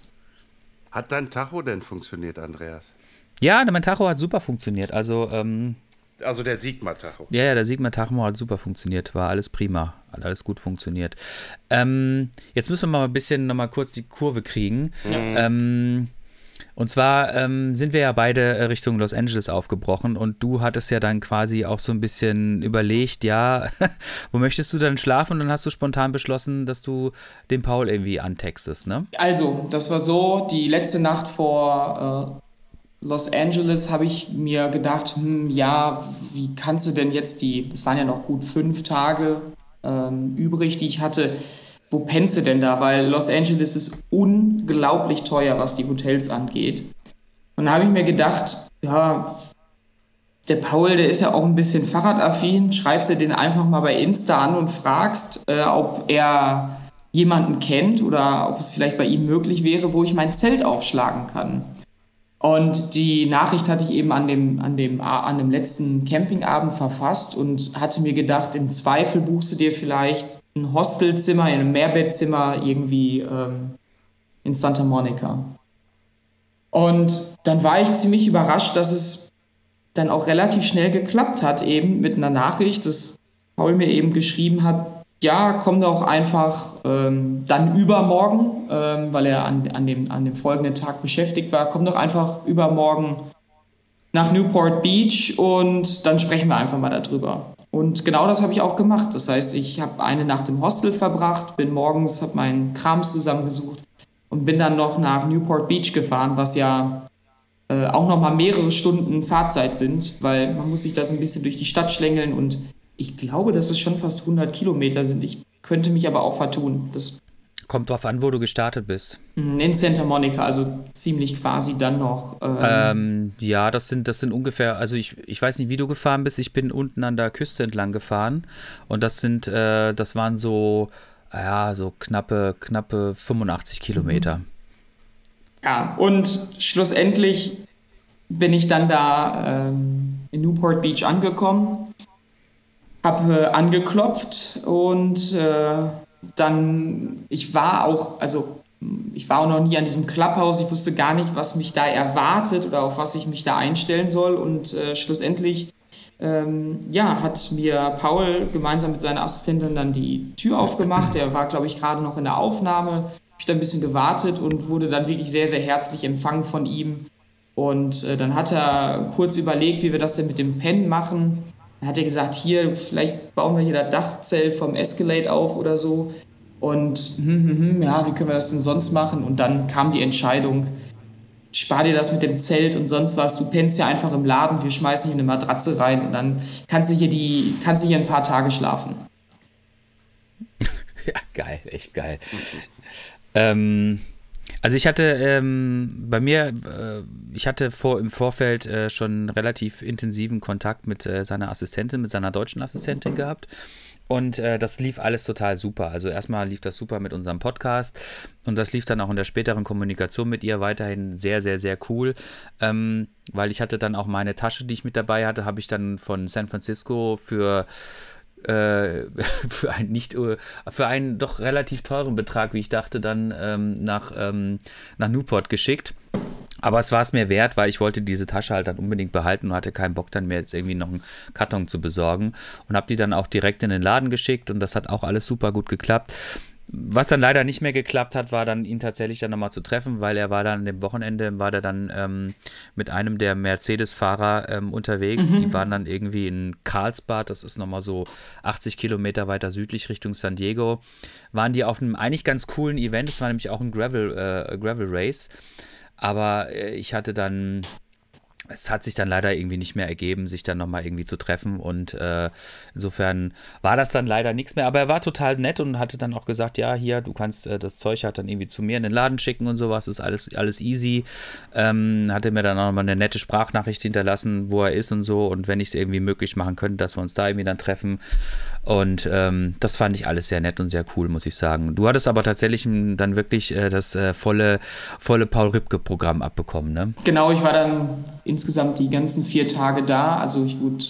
Hat dein Tacho denn funktioniert, Andreas? Ja, mein Tacho hat super funktioniert. Also, ähm, Also der Sigma-Tacho. ja, ja, der Sigma Tacho hat super funktioniert. War alles prima. Hat alles gut funktioniert. Ähm, jetzt müssen wir mal ein bisschen nochmal kurz die Kurve kriegen. Ähm, und zwar ähm, sind wir ja beide äh, Richtung Los Angeles aufgebrochen und du hattest ja dann quasi auch so ein bisschen überlegt, ja, (laughs) wo möchtest du dann schlafen? Und dann hast du spontan beschlossen, dass du den Paul irgendwie antextest, ne? Also, das war so, die letzte Nacht vor äh, Los Angeles habe ich mir gedacht, hm, ja, wie kannst du denn jetzt die, es waren ja noch gut fünf Tage ähm, übrig, die ich hatte, wo pennst du denn da? Weil Los Angeles ist unglaublich teuer, was die Hotels angeht. Und da habe ich mir gedacht, ja, der Paul, der ist ja auch ein bisschen fahrradaffin, schreibst du den einfach mal bei Insta an und fragst, äh, ob er jemanden kennt oder ob es vielleicht bei ihm möglich wäre, wo ich mein Zelt aufschlagen kann. Und die Nachricht hatte ich eben an dem, an dem, an dem letzten Campingabend verfasst und hatte mir gedacht, im Zweifel buchst du dir vielleicht ein Hostelzimmer, in einem Mehrbettzimmer irgendwie ähm, in Santa Monica. Und dann war ich ziemlich überrascht, dass es dann auch relativ schnell geklappt hat, eben mit einer Nachricht, dass Paul mir eben geschrieben hat, ja, komm doch einfach ähm, dann übermorgen, ähm, weil er an, an, dem, an dem folgenden Tag beschäftigt war, komm doch einfach übermorgen nach Newport Beach und dann sprechen wir einfach mal darüber. Und genau das habe ich auch gemacht. Das heißt, ich habe eine Nacht im Hostel verbracht, bin morgens, habe meinen Krams zusammengesucht und bin dann noch nach Newport Beach gefahren, was ja äh, auch noch mal mehrere Stunden Fahrzeit sind, weil man muss sich da so ein bisschen durch die Stadt schlängeln und ich glaube, dass es schon fast 100 Kilometer sind. Ich könnte mich aber auch vertun. Das Kommt drauf an, wo du gestartet bist. Mm, in Santa Monica, also ziemlich quasi dann noch. Ähm, ähm, ja, das sind, das sind ungefähr, also ich, ich weiß nicht, wie du gefahren bist. Ich bin unten an der Küste entlang gefahren und das sind, äh, das waren so, ja, so knappe, knappe 85 Kilometer. Ja, und schlussendlich bin ich dann da ähm, in Newport Beach angekommen, habe äh, angeklopft und äh, dann, ich war auch, also ich war auch noch nie an diesem Clubhouse, ich wusste gar nicht, was mich da erwartet oder auf was ich mich da einstellen soll und äh, schlussendlich ähm, ja, hat mir Paul gemeinsam mit seiner Assistentin dann die Tür aufgemacht. Er war, glaube ich, gerade noch in der Aufnahme. Ich da ein bisschen gewartet und wurde dann wirklich sehr, sehr herzlich empfangen von ihm. Und äh, dann hat er kurz überlegt, wie wir das denn mit dem Pen machen. Dann hat er gesagt, hier, vielleicht bauen wir hier das Dachzelt vom Escalade auf oder so. Und hm, hm, hm, ja, wie können wir das denn sonst machen? Und dann kam die Entscheidung, spar dir das mit dem Zelt und sonst was. Du pennst ja einfach im Laden, wir schmeißen hier eine Matratze rein und dann kannst du hier die, kannst du hier ein paar Tage schlafen. (laughs) ja, geil, echt geil. Ähm, also ich hatte ähm, bei mir, äh, ich hatte vor im Vorfeld äh, schon relativ intensiven Kontakt mit äh, seiner Assistentin, mit seiner deutschen Assistentin gehabt. Und äh, das lief alles total super. Also erstmal lief das super mit unserem Podcast und das lief dann auch in der späteren Kommunikation mit ihr weiterhin sehr, sehr, sehr cool. Ähm, weil ich hatte dann auch meine Tasche, die ich mit dabei hatte, habe ich dann von San Francisco für äh, (laughs) für einen nicht für einen doch relativ teuren Betrag, wie ich dachte, dann ähm, nach, ähm, nach Newport geschickt. Aber es war es mir wert, weil ich wollte diese Tasche halt dann unbedingt behalten und hatte keinen Bock dann mehr jetzt irgendwie noch einen Karton zu besorgen und habe die dann auch direkt in den Laden geschickt und das hat auch alles super gut geklappt. Was dann leider nicht mehr geklappt hat, war dann ihn tatsächlich dann nochmal zu treffen, weil er war dann an dem Wochenende, war der dann ähm, mit einem der Mercedes-Fahrer ähm, unterwegs. Mhm. Die waren dann irgendwie in Karlsbad, das ist nochmal so 80 Kilometer weiter südlich Richtung San Diego. Waren die auf einem eigentlich ganz coolen Event, das war nämlich auch ein Gravel, äh, Gravel Race. Aber äh, ich hatte dann es hat sich dann leider irgendwie nicht mehr ergeben, sich dann nochmal irgendwie zu treffen. Und äh, insofern war das dann leider nichts mehr. Aber er war total nett und hatte dann auch gesagt, ja, hier, du kannst äh, das Zeug halt dann irgendwie zu mir in den Laden schicken und sowas. Ist alles, alles easy. Ähm, hatte mir dann auch nochmal eine nette Sprachnachricht hinterlassen, wo er ist und so. Und wenn ich es irgendwie möglich machen könnte, dass wir uns da irgendwie dann treffen. Und ähm, das fand ich alles sehr nett und sehr cool, muss ich sagen. Du hattest aber tatsächlich dann wirklich äh, das äh, volle, volle Paul Ripke-Programm abbekommen, ne? Genau, ich war dann insgesamt die ganzen vier Tage da. Also ich wurde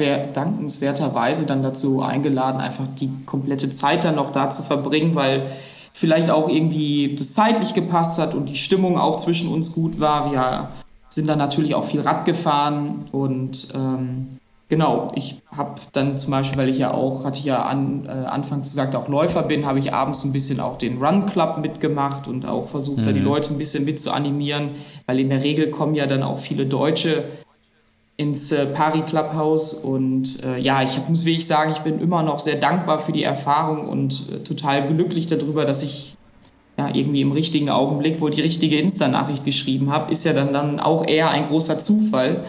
äh, dankenswerterweise dann dazu eingeladen, einfach die komplette Zeit dann noch da zu verbringen, weil vielleicht auch irgendwie das zeitlich gepasst hat und die Stimmung auch zwischen uns gut war. Wir sind dann natürlich auch viel Rad gefahren und ähm, Genau, ich habe dann zum Beispiel, weil ich ja auch, hatte ich ja an, äh, anfangs gesagt, auch Läufer bin, habe ich abends ein bisschen auch den Run Club mitgemacht und auch versucht, mhm. da die mhm. Leute ein bisschen mit zu animieren, weil in der Regel kommen ja dann auch viele Deutsche ins äh, Pari Clubhouse und äh, ja, ich hab, muss wirklich sagen, ich bin immer noch sehr dankbar für die Erfahrung und äh, total glücklich darüber, dass ich ja, irgendwie im richtigen Augenblick wohl die richtige Insta-Nachricht geschrieben habe, ist ja dann, dann auch eher ein großer Zufall,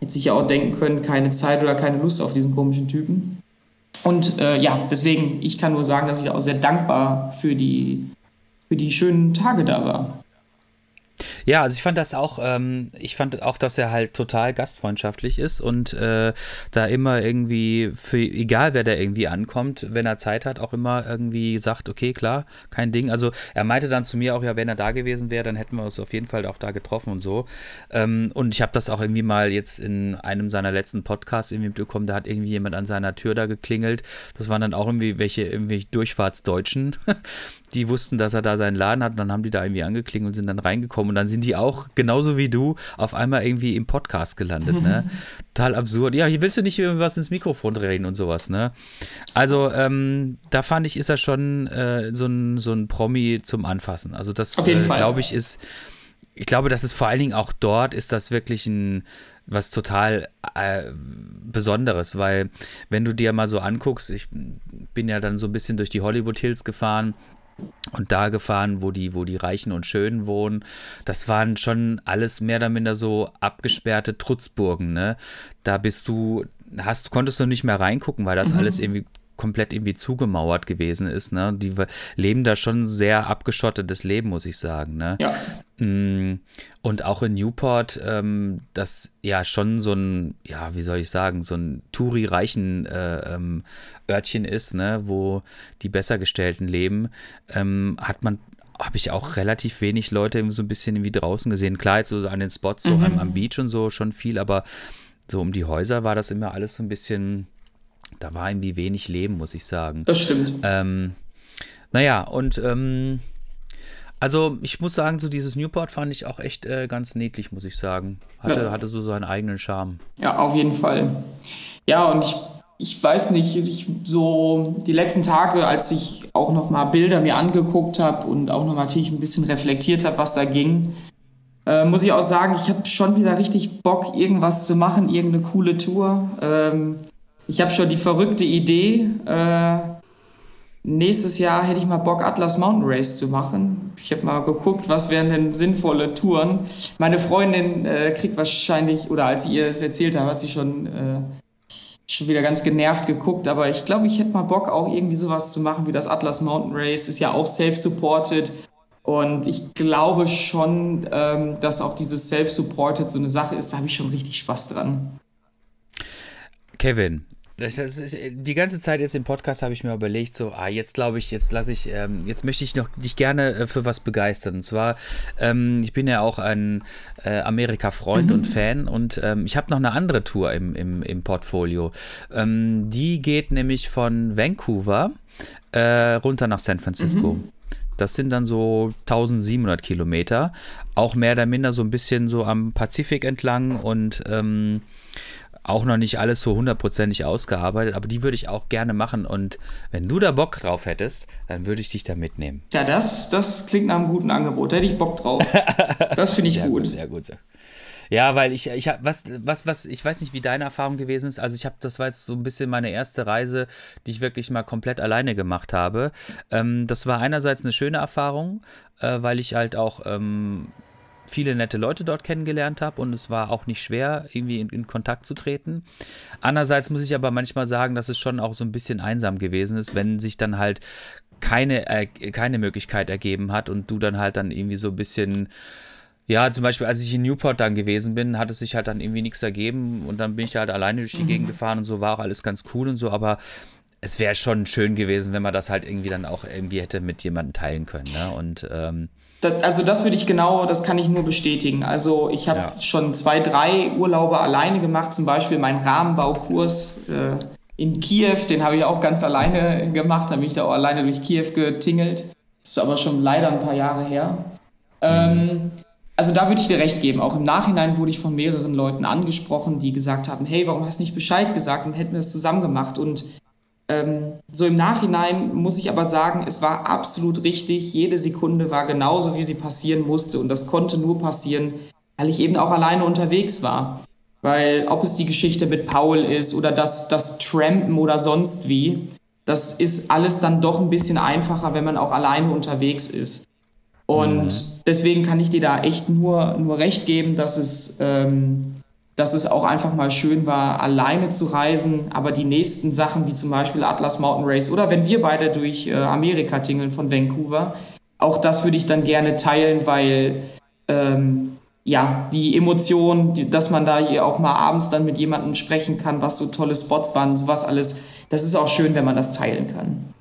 Hätte sich ja auch denken können, keine Zeit oder keine Lust auf diesen komischen Typen. Und äh, ja, deswegen, ich kann nur sagen, dass ich auch sehr dankbar für die, für die schönen Tage da war. Ja, also ich fand das auch, ähm, ich fand auch, dass er halt total gastfreundschaftlich ist und äh, da immer irgendwie, für egal wer da irgendwie ankommt, wenn er Zeit hat, auch immer irgendwie sagt, okay, klar, kein Ding. Also er meinte dann zu mir auch, ja, wenn er da gewesen wäre, dann hätten wir uns auf jeden Fall auch da getroffen und so. Ähm, und ich habe das auch irgendwie mal jetzt in einem seiner letzten Podcasts irgendwie mitbekommen, da hat irgendwie jemand an seiner Tür da geklingelt. Das waren dann auch irgendwie welche, irgendwie Durchfahrtsdeutschen, (laughs) die wussten, dass er da seinen Laden hat und dann haben die da irgendwie angeklingelt und sind dann reingekommen und dann sind die auch, genauso wie du, auf einmal irgendwie im Podcast gelandet, ne? (laughs) Total absurd. Ja, hier willst du nicht was ins Mikrofon reden und sowas, ne? Also, ähm, da fand ich, ist er schon äh, so, ein, so ein Promi zum Anfassen. Also das, äh, glaube ich, ist, ich glaube, das ist vor allen Dingen auch dort, ist das wirklich ein was total äh, Besonderes, weil wenn du dir mal so anguckst, ich bin ja dann so ein bisschen durch die Hollywood Hills gefahren und da gefahren, wo die, wo die Reichen und Schönen wohnen. Das waren schon alles mehr oder minder so abgesperrte Trutzburgen, ne? Da bist du, hast, konntest du nicht mehr reingucken, weil das mhm. alles irgendwie komplett irgendwie zugemauert gewesen ist. Ne? Die leben da schon sehr abgeschottetes Leben, muss ich sagen. Ne? Ja. Mm, und auch in Newport, ähm, das ja schon so ein, ja, wie soll ich sagen, so ein Touri-reichen äh, ähm, Örtchen ist, ne? wo die Bessergestellten leben, ähm, hat man habe ich auch relativ wenig Leute so ein bisschen wie draußen gesehen. Klar, jetzt so an den Spots, so mhm. am, am Beach und so schon viel, aber so um die Häuser war das immer alles so ein bisschen, da war irgendwie wenig Leben, muss ich sagen. Das stimmt. Ähm, naja, und ähm, also ich muss sagen, so dieses Newport fand ich auch echt äh, ganz niedlich, muss ich sagen. Hatte, ja. hatte so seinen eigenen Charme. Ja, auf jeden Fall. Ja, und ich, ich weiß nicht, ich so die letzten Tage, als ich auch noch mal Bilder mir angeguckt habe und auch noch mal natürlich ein bisschen reflektiert habe, was da ging, äh, muss ich auch sagen, ich habe schon wieder richtig Bock, irgendwas zu machen, irgendeine coole Tour. Ähm, ich habe schon die verrückte Idee. Äh, nächstes Jahr hätte ich mal Bock, Atlas Mountain Race zu machen. Ich habe mal geguckt, was wären denn sinnvolle Touren. Meine Freundin äh, kriegt wahrscheinlich, oder als ich ihr es erzählt habe, hat sie schon, äh, schon wieder ganz genervt geguckt. Aber ich glaube, ich hätte mal Bock, auch irgendwie sowas zu machen wie das Atlas Mountain Race. Ist ja auch self-supported. Und ich glaube schon, ähm, dass auch dieses Self-Supported so eine Sache ist. Da habe ich schon richtig Spaß dran. Kevin, das, ist, die ganze Zeit jetzt im Podcast habe ich mir überlegt, so, ah, jetzt glaube ich, jetzt lasse ich, ähm, jetzt möchte ich noch dich gerne äh, für was begeistern. Und zwar, ähm, ich bin ja auch ein äh, Amerika-Freund mhm. und Fan und ähm, ich habe noch eine andere Tour im, im, im Portfolio. Ähm, die geht nämlich von Vancouver äh, runter nach San Francisco. Mhm. Das sind dann so 1700 Kilometer, auch mehr oder minder so ein bisschen so am Pazifik entlang und ähm, auch noch nicht alles so hundertprozentig ausgearbeitet, aber die würde ich auch gerne machen. Und wenn du da Bock drauf hättest, dann würde ich dich da mitnehmen. Ja, das, das klingt nach einem guten Angebot. Da hätte ich Bock drauf. (laughs) Das finde ich sehr gut. gut. Sehr gut. Ja, weil ich, ich habe, was, was, was, ich weiß nicht, wie deine Erfahrung gewesen ist. Also ich habe, das war jetzt so ein bisschen meine erste Reise, die ich wirklich mal komplett alleine gemacht habe. Ähm, das war einerseits eine schöne Erfahrung, äh, weil ich halt auch ähm, viele nette Leute dort kennengelernt habe und es war auch nicht schwer, irgendwie in, in, Kontakt zu treten. Andererseits muss ich aber manchmal sagen, dass es schon auch so ein bisschen einsam gewesen ist, wenn sich dann halt keine, äh, keine Möglichkeit ergeben hat und du dann halt dann irgendwie so ein bisschen ja, zum Beispiel, als ich in Newport dann gewesen bin, hat es sich halt dann irgendwie nichts ergeben und dann bin ich halt alleine durch die mhm. Gegend gefahren und so war auch alles ganz cool und so, aber es wäre schon schön gewesen, wenn man das halt irgendwie dann auch irgendwie hätte mit jemandem teilen können. Ne? Und ähm, das, also das würde ich genau, das kann ich nur bestätigen. Also ich habe ja. schon zwei, drei Urlaube alleine gemacht, zum Beispiel meinen Rahmenbaukurs äh, in Kiew, den habe ich auch ganz alleine gemacht, habe mich da auch alleine durch Kiew getingelt. Das ist aber schon leider ein paar Jahre her. Ähm, also da würde ich dir recht geben. Auch im Nachhinein wurde ich von mehreren Leuten angesprochen, die gesagt haben, hey, warum hast du nicht Bescheid gesagt? Dann hätten wir es zusammen gemacht. Und so im Nachhinein muss ich aber sagen, es war absolut richtig. Jede Sekunde war genauso, wie sie passieren musste. Und das konnte nur passieren, weil ich eben auch alleine unterwegs war. Weil ob es die Geschichte mit Paul ist oder das, das Trampen oder sonst wie, das ist alles dann doch ein bisschen einfacher, wenn man auch alleine unterwegs ist. Und mhm. deswegen kann ich dir da echt nur, nur recht geben, dass es ähm, dass es auch einfach mal schön war, alleine zu reisen. Aber die nächsten Sachen, wie zum Beispiel Atlas Mountain Race oder wenn wir beide durch äh, Amerika tingeln von Vancouver, auch das würde ich dann gerne teilen, weil ähm, ja, die Emotion, die, dass man da hier auch mal abends dann mit jemandem sprechen kann, was so tolle Spots waren, sowas alles. Das ist auch schön, wenn man das teilen kann.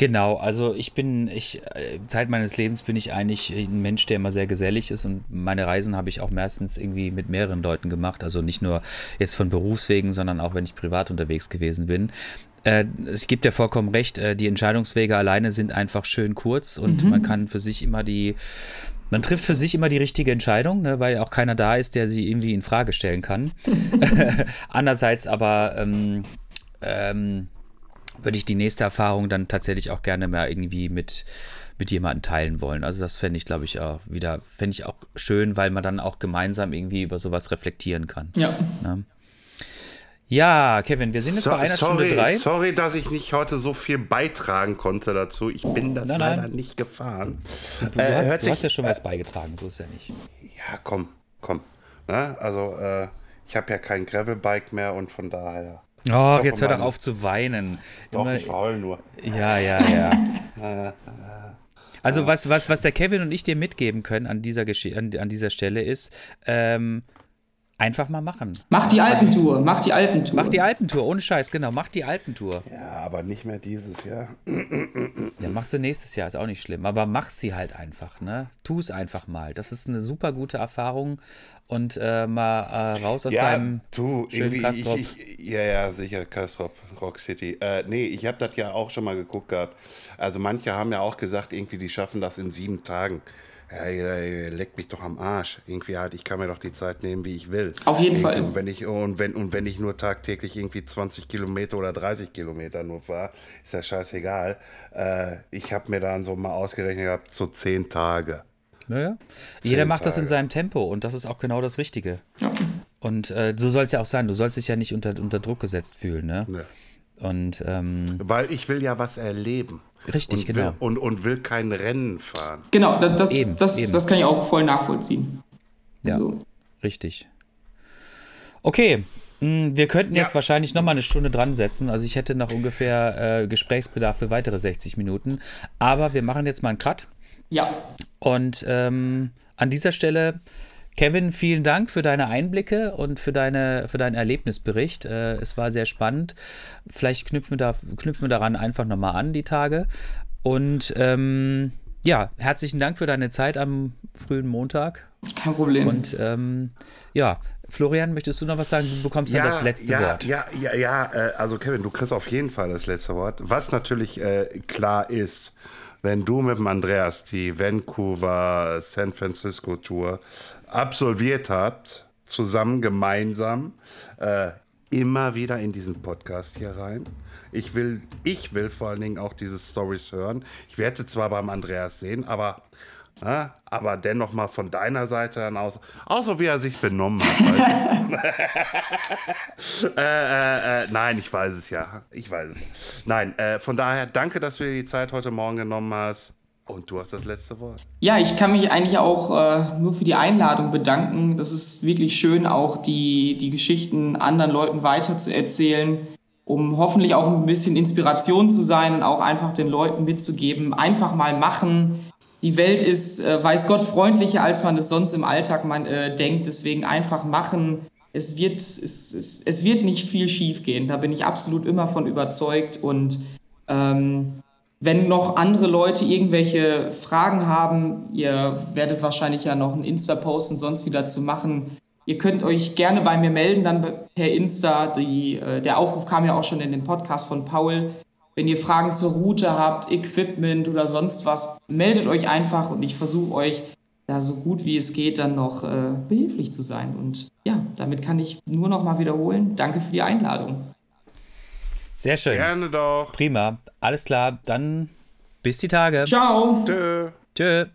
Genau, also ich bin, ich, äh, Zeit meines Lebens bin ich eigentlich ein Mensch, der immer sehr gesellig ist und meine Reisen habe ich auch meistens irgendwie mit mehreren Leuten gemacht, also nicht nur jetzt von Berufswegen, sondern auch wenn ich privat unterwegs gewesen bin. Äh, es gibt ja vollkommen recht, äh, die Entscheidungswege alleine sind einfach schön kurz und man kann für sich immer die, man trifft für sich immer die richtige Entscheidung, ne, weil auch keiner da ist, der sie irgendwie in Frage stellen kann. (laughs) (laughs) Andererseits aber ähm, ähm, würde ich die nächste Erfahrung dann tatsächlich auch gerne mal irgendwie mit, mit jemandem teilen wollen. Also das fände ich, glaube ich, auch wieder, fände ich auch schön, weil man dann auch gemeinsam irgendwie über sowas reflektieren kann. Ja. Ne? Ja, Kevin, wir sind jetzt So, bei einer sorry, Stunde drei. sorry, dass ich nicht heute so viel beitragen konnte dazu. Ich bin das Nein, nein. leider nicht gefahren. Du, Äh, hast, hört du sich- hast ja schon was beigetragen, so ist ja nicht. Ja, komm, komm. Na, also, äh, ich habe ja kein Gravelbike mehr und von daher. Oh, Doch, jetzt hör doch auf zu weinen. Doch, Immer- ich heul nur. Ja, ja, ja. (laughs) Also was, was, was der Kevin und ich dir mitgeben können an dieser, Gesche an, an dieser Stelle ist, ähm, einfach mal machen. Mach die Alpentour, mach die Alpentour. Mach die Alpentour, ohne Scheiß, genau, mach die Alpentour. Ja, aber nicht mehr dieses Jahr. Ja, machst du nächstes Jahr, ist auch nicht schlimm, aber mach sie halt einfach, ne? Tu es einfach mal. Das ist eine super gute Erfahrung und äh, mal äh, raus aus Ja, deinem du, schönen irgendwie, Kastrop. ich, ich, ja, ja, sicher, Kastrop, Rock City. Äh, nee, ich habe das ja auch schon mal geguckt gehabt. Also manche haben ja auch gesagt, irgendwie, die schaffen das in sieben Tagen. Ja, ja, ja, leck mich doch am Arsch. Irgendwie halt, ich kann mir doch die Zeit nehmen, wie ich will. Auf jeden Irgendwie, Fall. Und wenn, ich, und, wenn, und wenn ich nur tagtäglich irgendwie 20 Kilometer oder 30 Kilometer nur fahre, ist das scheißegal. Äh, ich habe mir dann so mal ausgerechnet gehabt, so zehn Tage. Naja. Jeder macht das in Tage. seinem Tempo und das ist auch genau das Richtige. Ja. Und äh, so soll es ja auch sein. Du sollst dich ja nicht unter, unter Druck gesetzt fühlen, ne? Ne. Und ähm, Weil ich will ja was erleben. Richtig, und genau. Will, und, und will kein Rennen fahren. Genau, da- das, Eben, das, eben. das kann ich auch voll nachvollziehen. ja, Also, richtig. Okay, mh, wir könnten jetzt Ja. wahrscheinlich noch mal eine Stunde dran setzen. Also ich hätte noch ungefähr äh, Gesprächsbedarf für weitere 60 Minuten. Aber wir machen jetzt mal einen Cut. ja, Und ähm, an dieser Stelle, Kevin, vielen Dank für deine Einblicke und für, deine, für deinen Erlebnisbericht. Äh, es war sehr spannend. Vielleicht knüpfen wir, da, knüpfen wir daran einfach nochmal an, die Tage. Und ähm, ja, herzlichen Dank für deine Zeit am frühen Montag. kein Problem. Und ähm, ja, Florian, möchtest du noch was sagen? Du bekommst dann das letzte ja, Wort. Ja, ja, ja, äh, also Kevin, du kriegst auf jeden Fall das letzte Wort. Was natürlich äh, klar ist, wenn du mit dem Andreas die Vancouver San Francisco Tour absolviert habt, zusammen, gemeinsam, äh, immer wieder in diesen Podcast hier rein. Ich will, ich will vor allen Dingen auch diese Stories hören. Ich werde sie zwar beim Andreas sehen, aber, äh, aber dennoch mal von deiner Seite dann aus, auch so wie er sich benommen hat. (laughs) äh, äh, äh, nein, ich weiß es ja. Ich weiß es ja. Nein, äh, von daher danke, dass du dir die Zeit heute Morgen genommen hast. Und du hast das letzte Wort. Ja, ich kann mich eigentlich auch äh, nur für die Einladung bedanken. Das ist wirklich schön, auch die, die Geschichten anderen Leuten weiterzuerzählen, um hoffentlich auch ein bisschen Inspiration zu sein und auch einfach den Leuten mitzugeben, einfach mal machen. Die Welt ist, äh, weiß Gott, freundlicher, als man es sonst im Alltag man, äh, denkt. Deswegen einfach machen. Es wird, es, es, es wird nicht viel schiefgehen. Da bin ich absolut immer von überzeugt. Und ähm, wenn noch andere Leute irgendwelche Fragen haben, ihr werdet wahrscheinlich ja noch einen Insta-Post und sonst wieder zu machen. Ihr könnt euch gerne bei mir melden, dann per Insta. Die, äh, der Aufruf kam ja auch schon in den Podcast von Paul. Wenn ihr Fragen zur Route habt, Equipment oder sonst was, meldet euch einfach und ich versuche euch da so gut wie es geht dann noch äh, behilflich zu sein. Und ja, damit kann ich nur noch mal wiederholen. Danke für die Einladung. Sehr schön. Gerne doch. Prima. Alles klar. Dann bis die Tage. Ciao! Tschö. Tschö.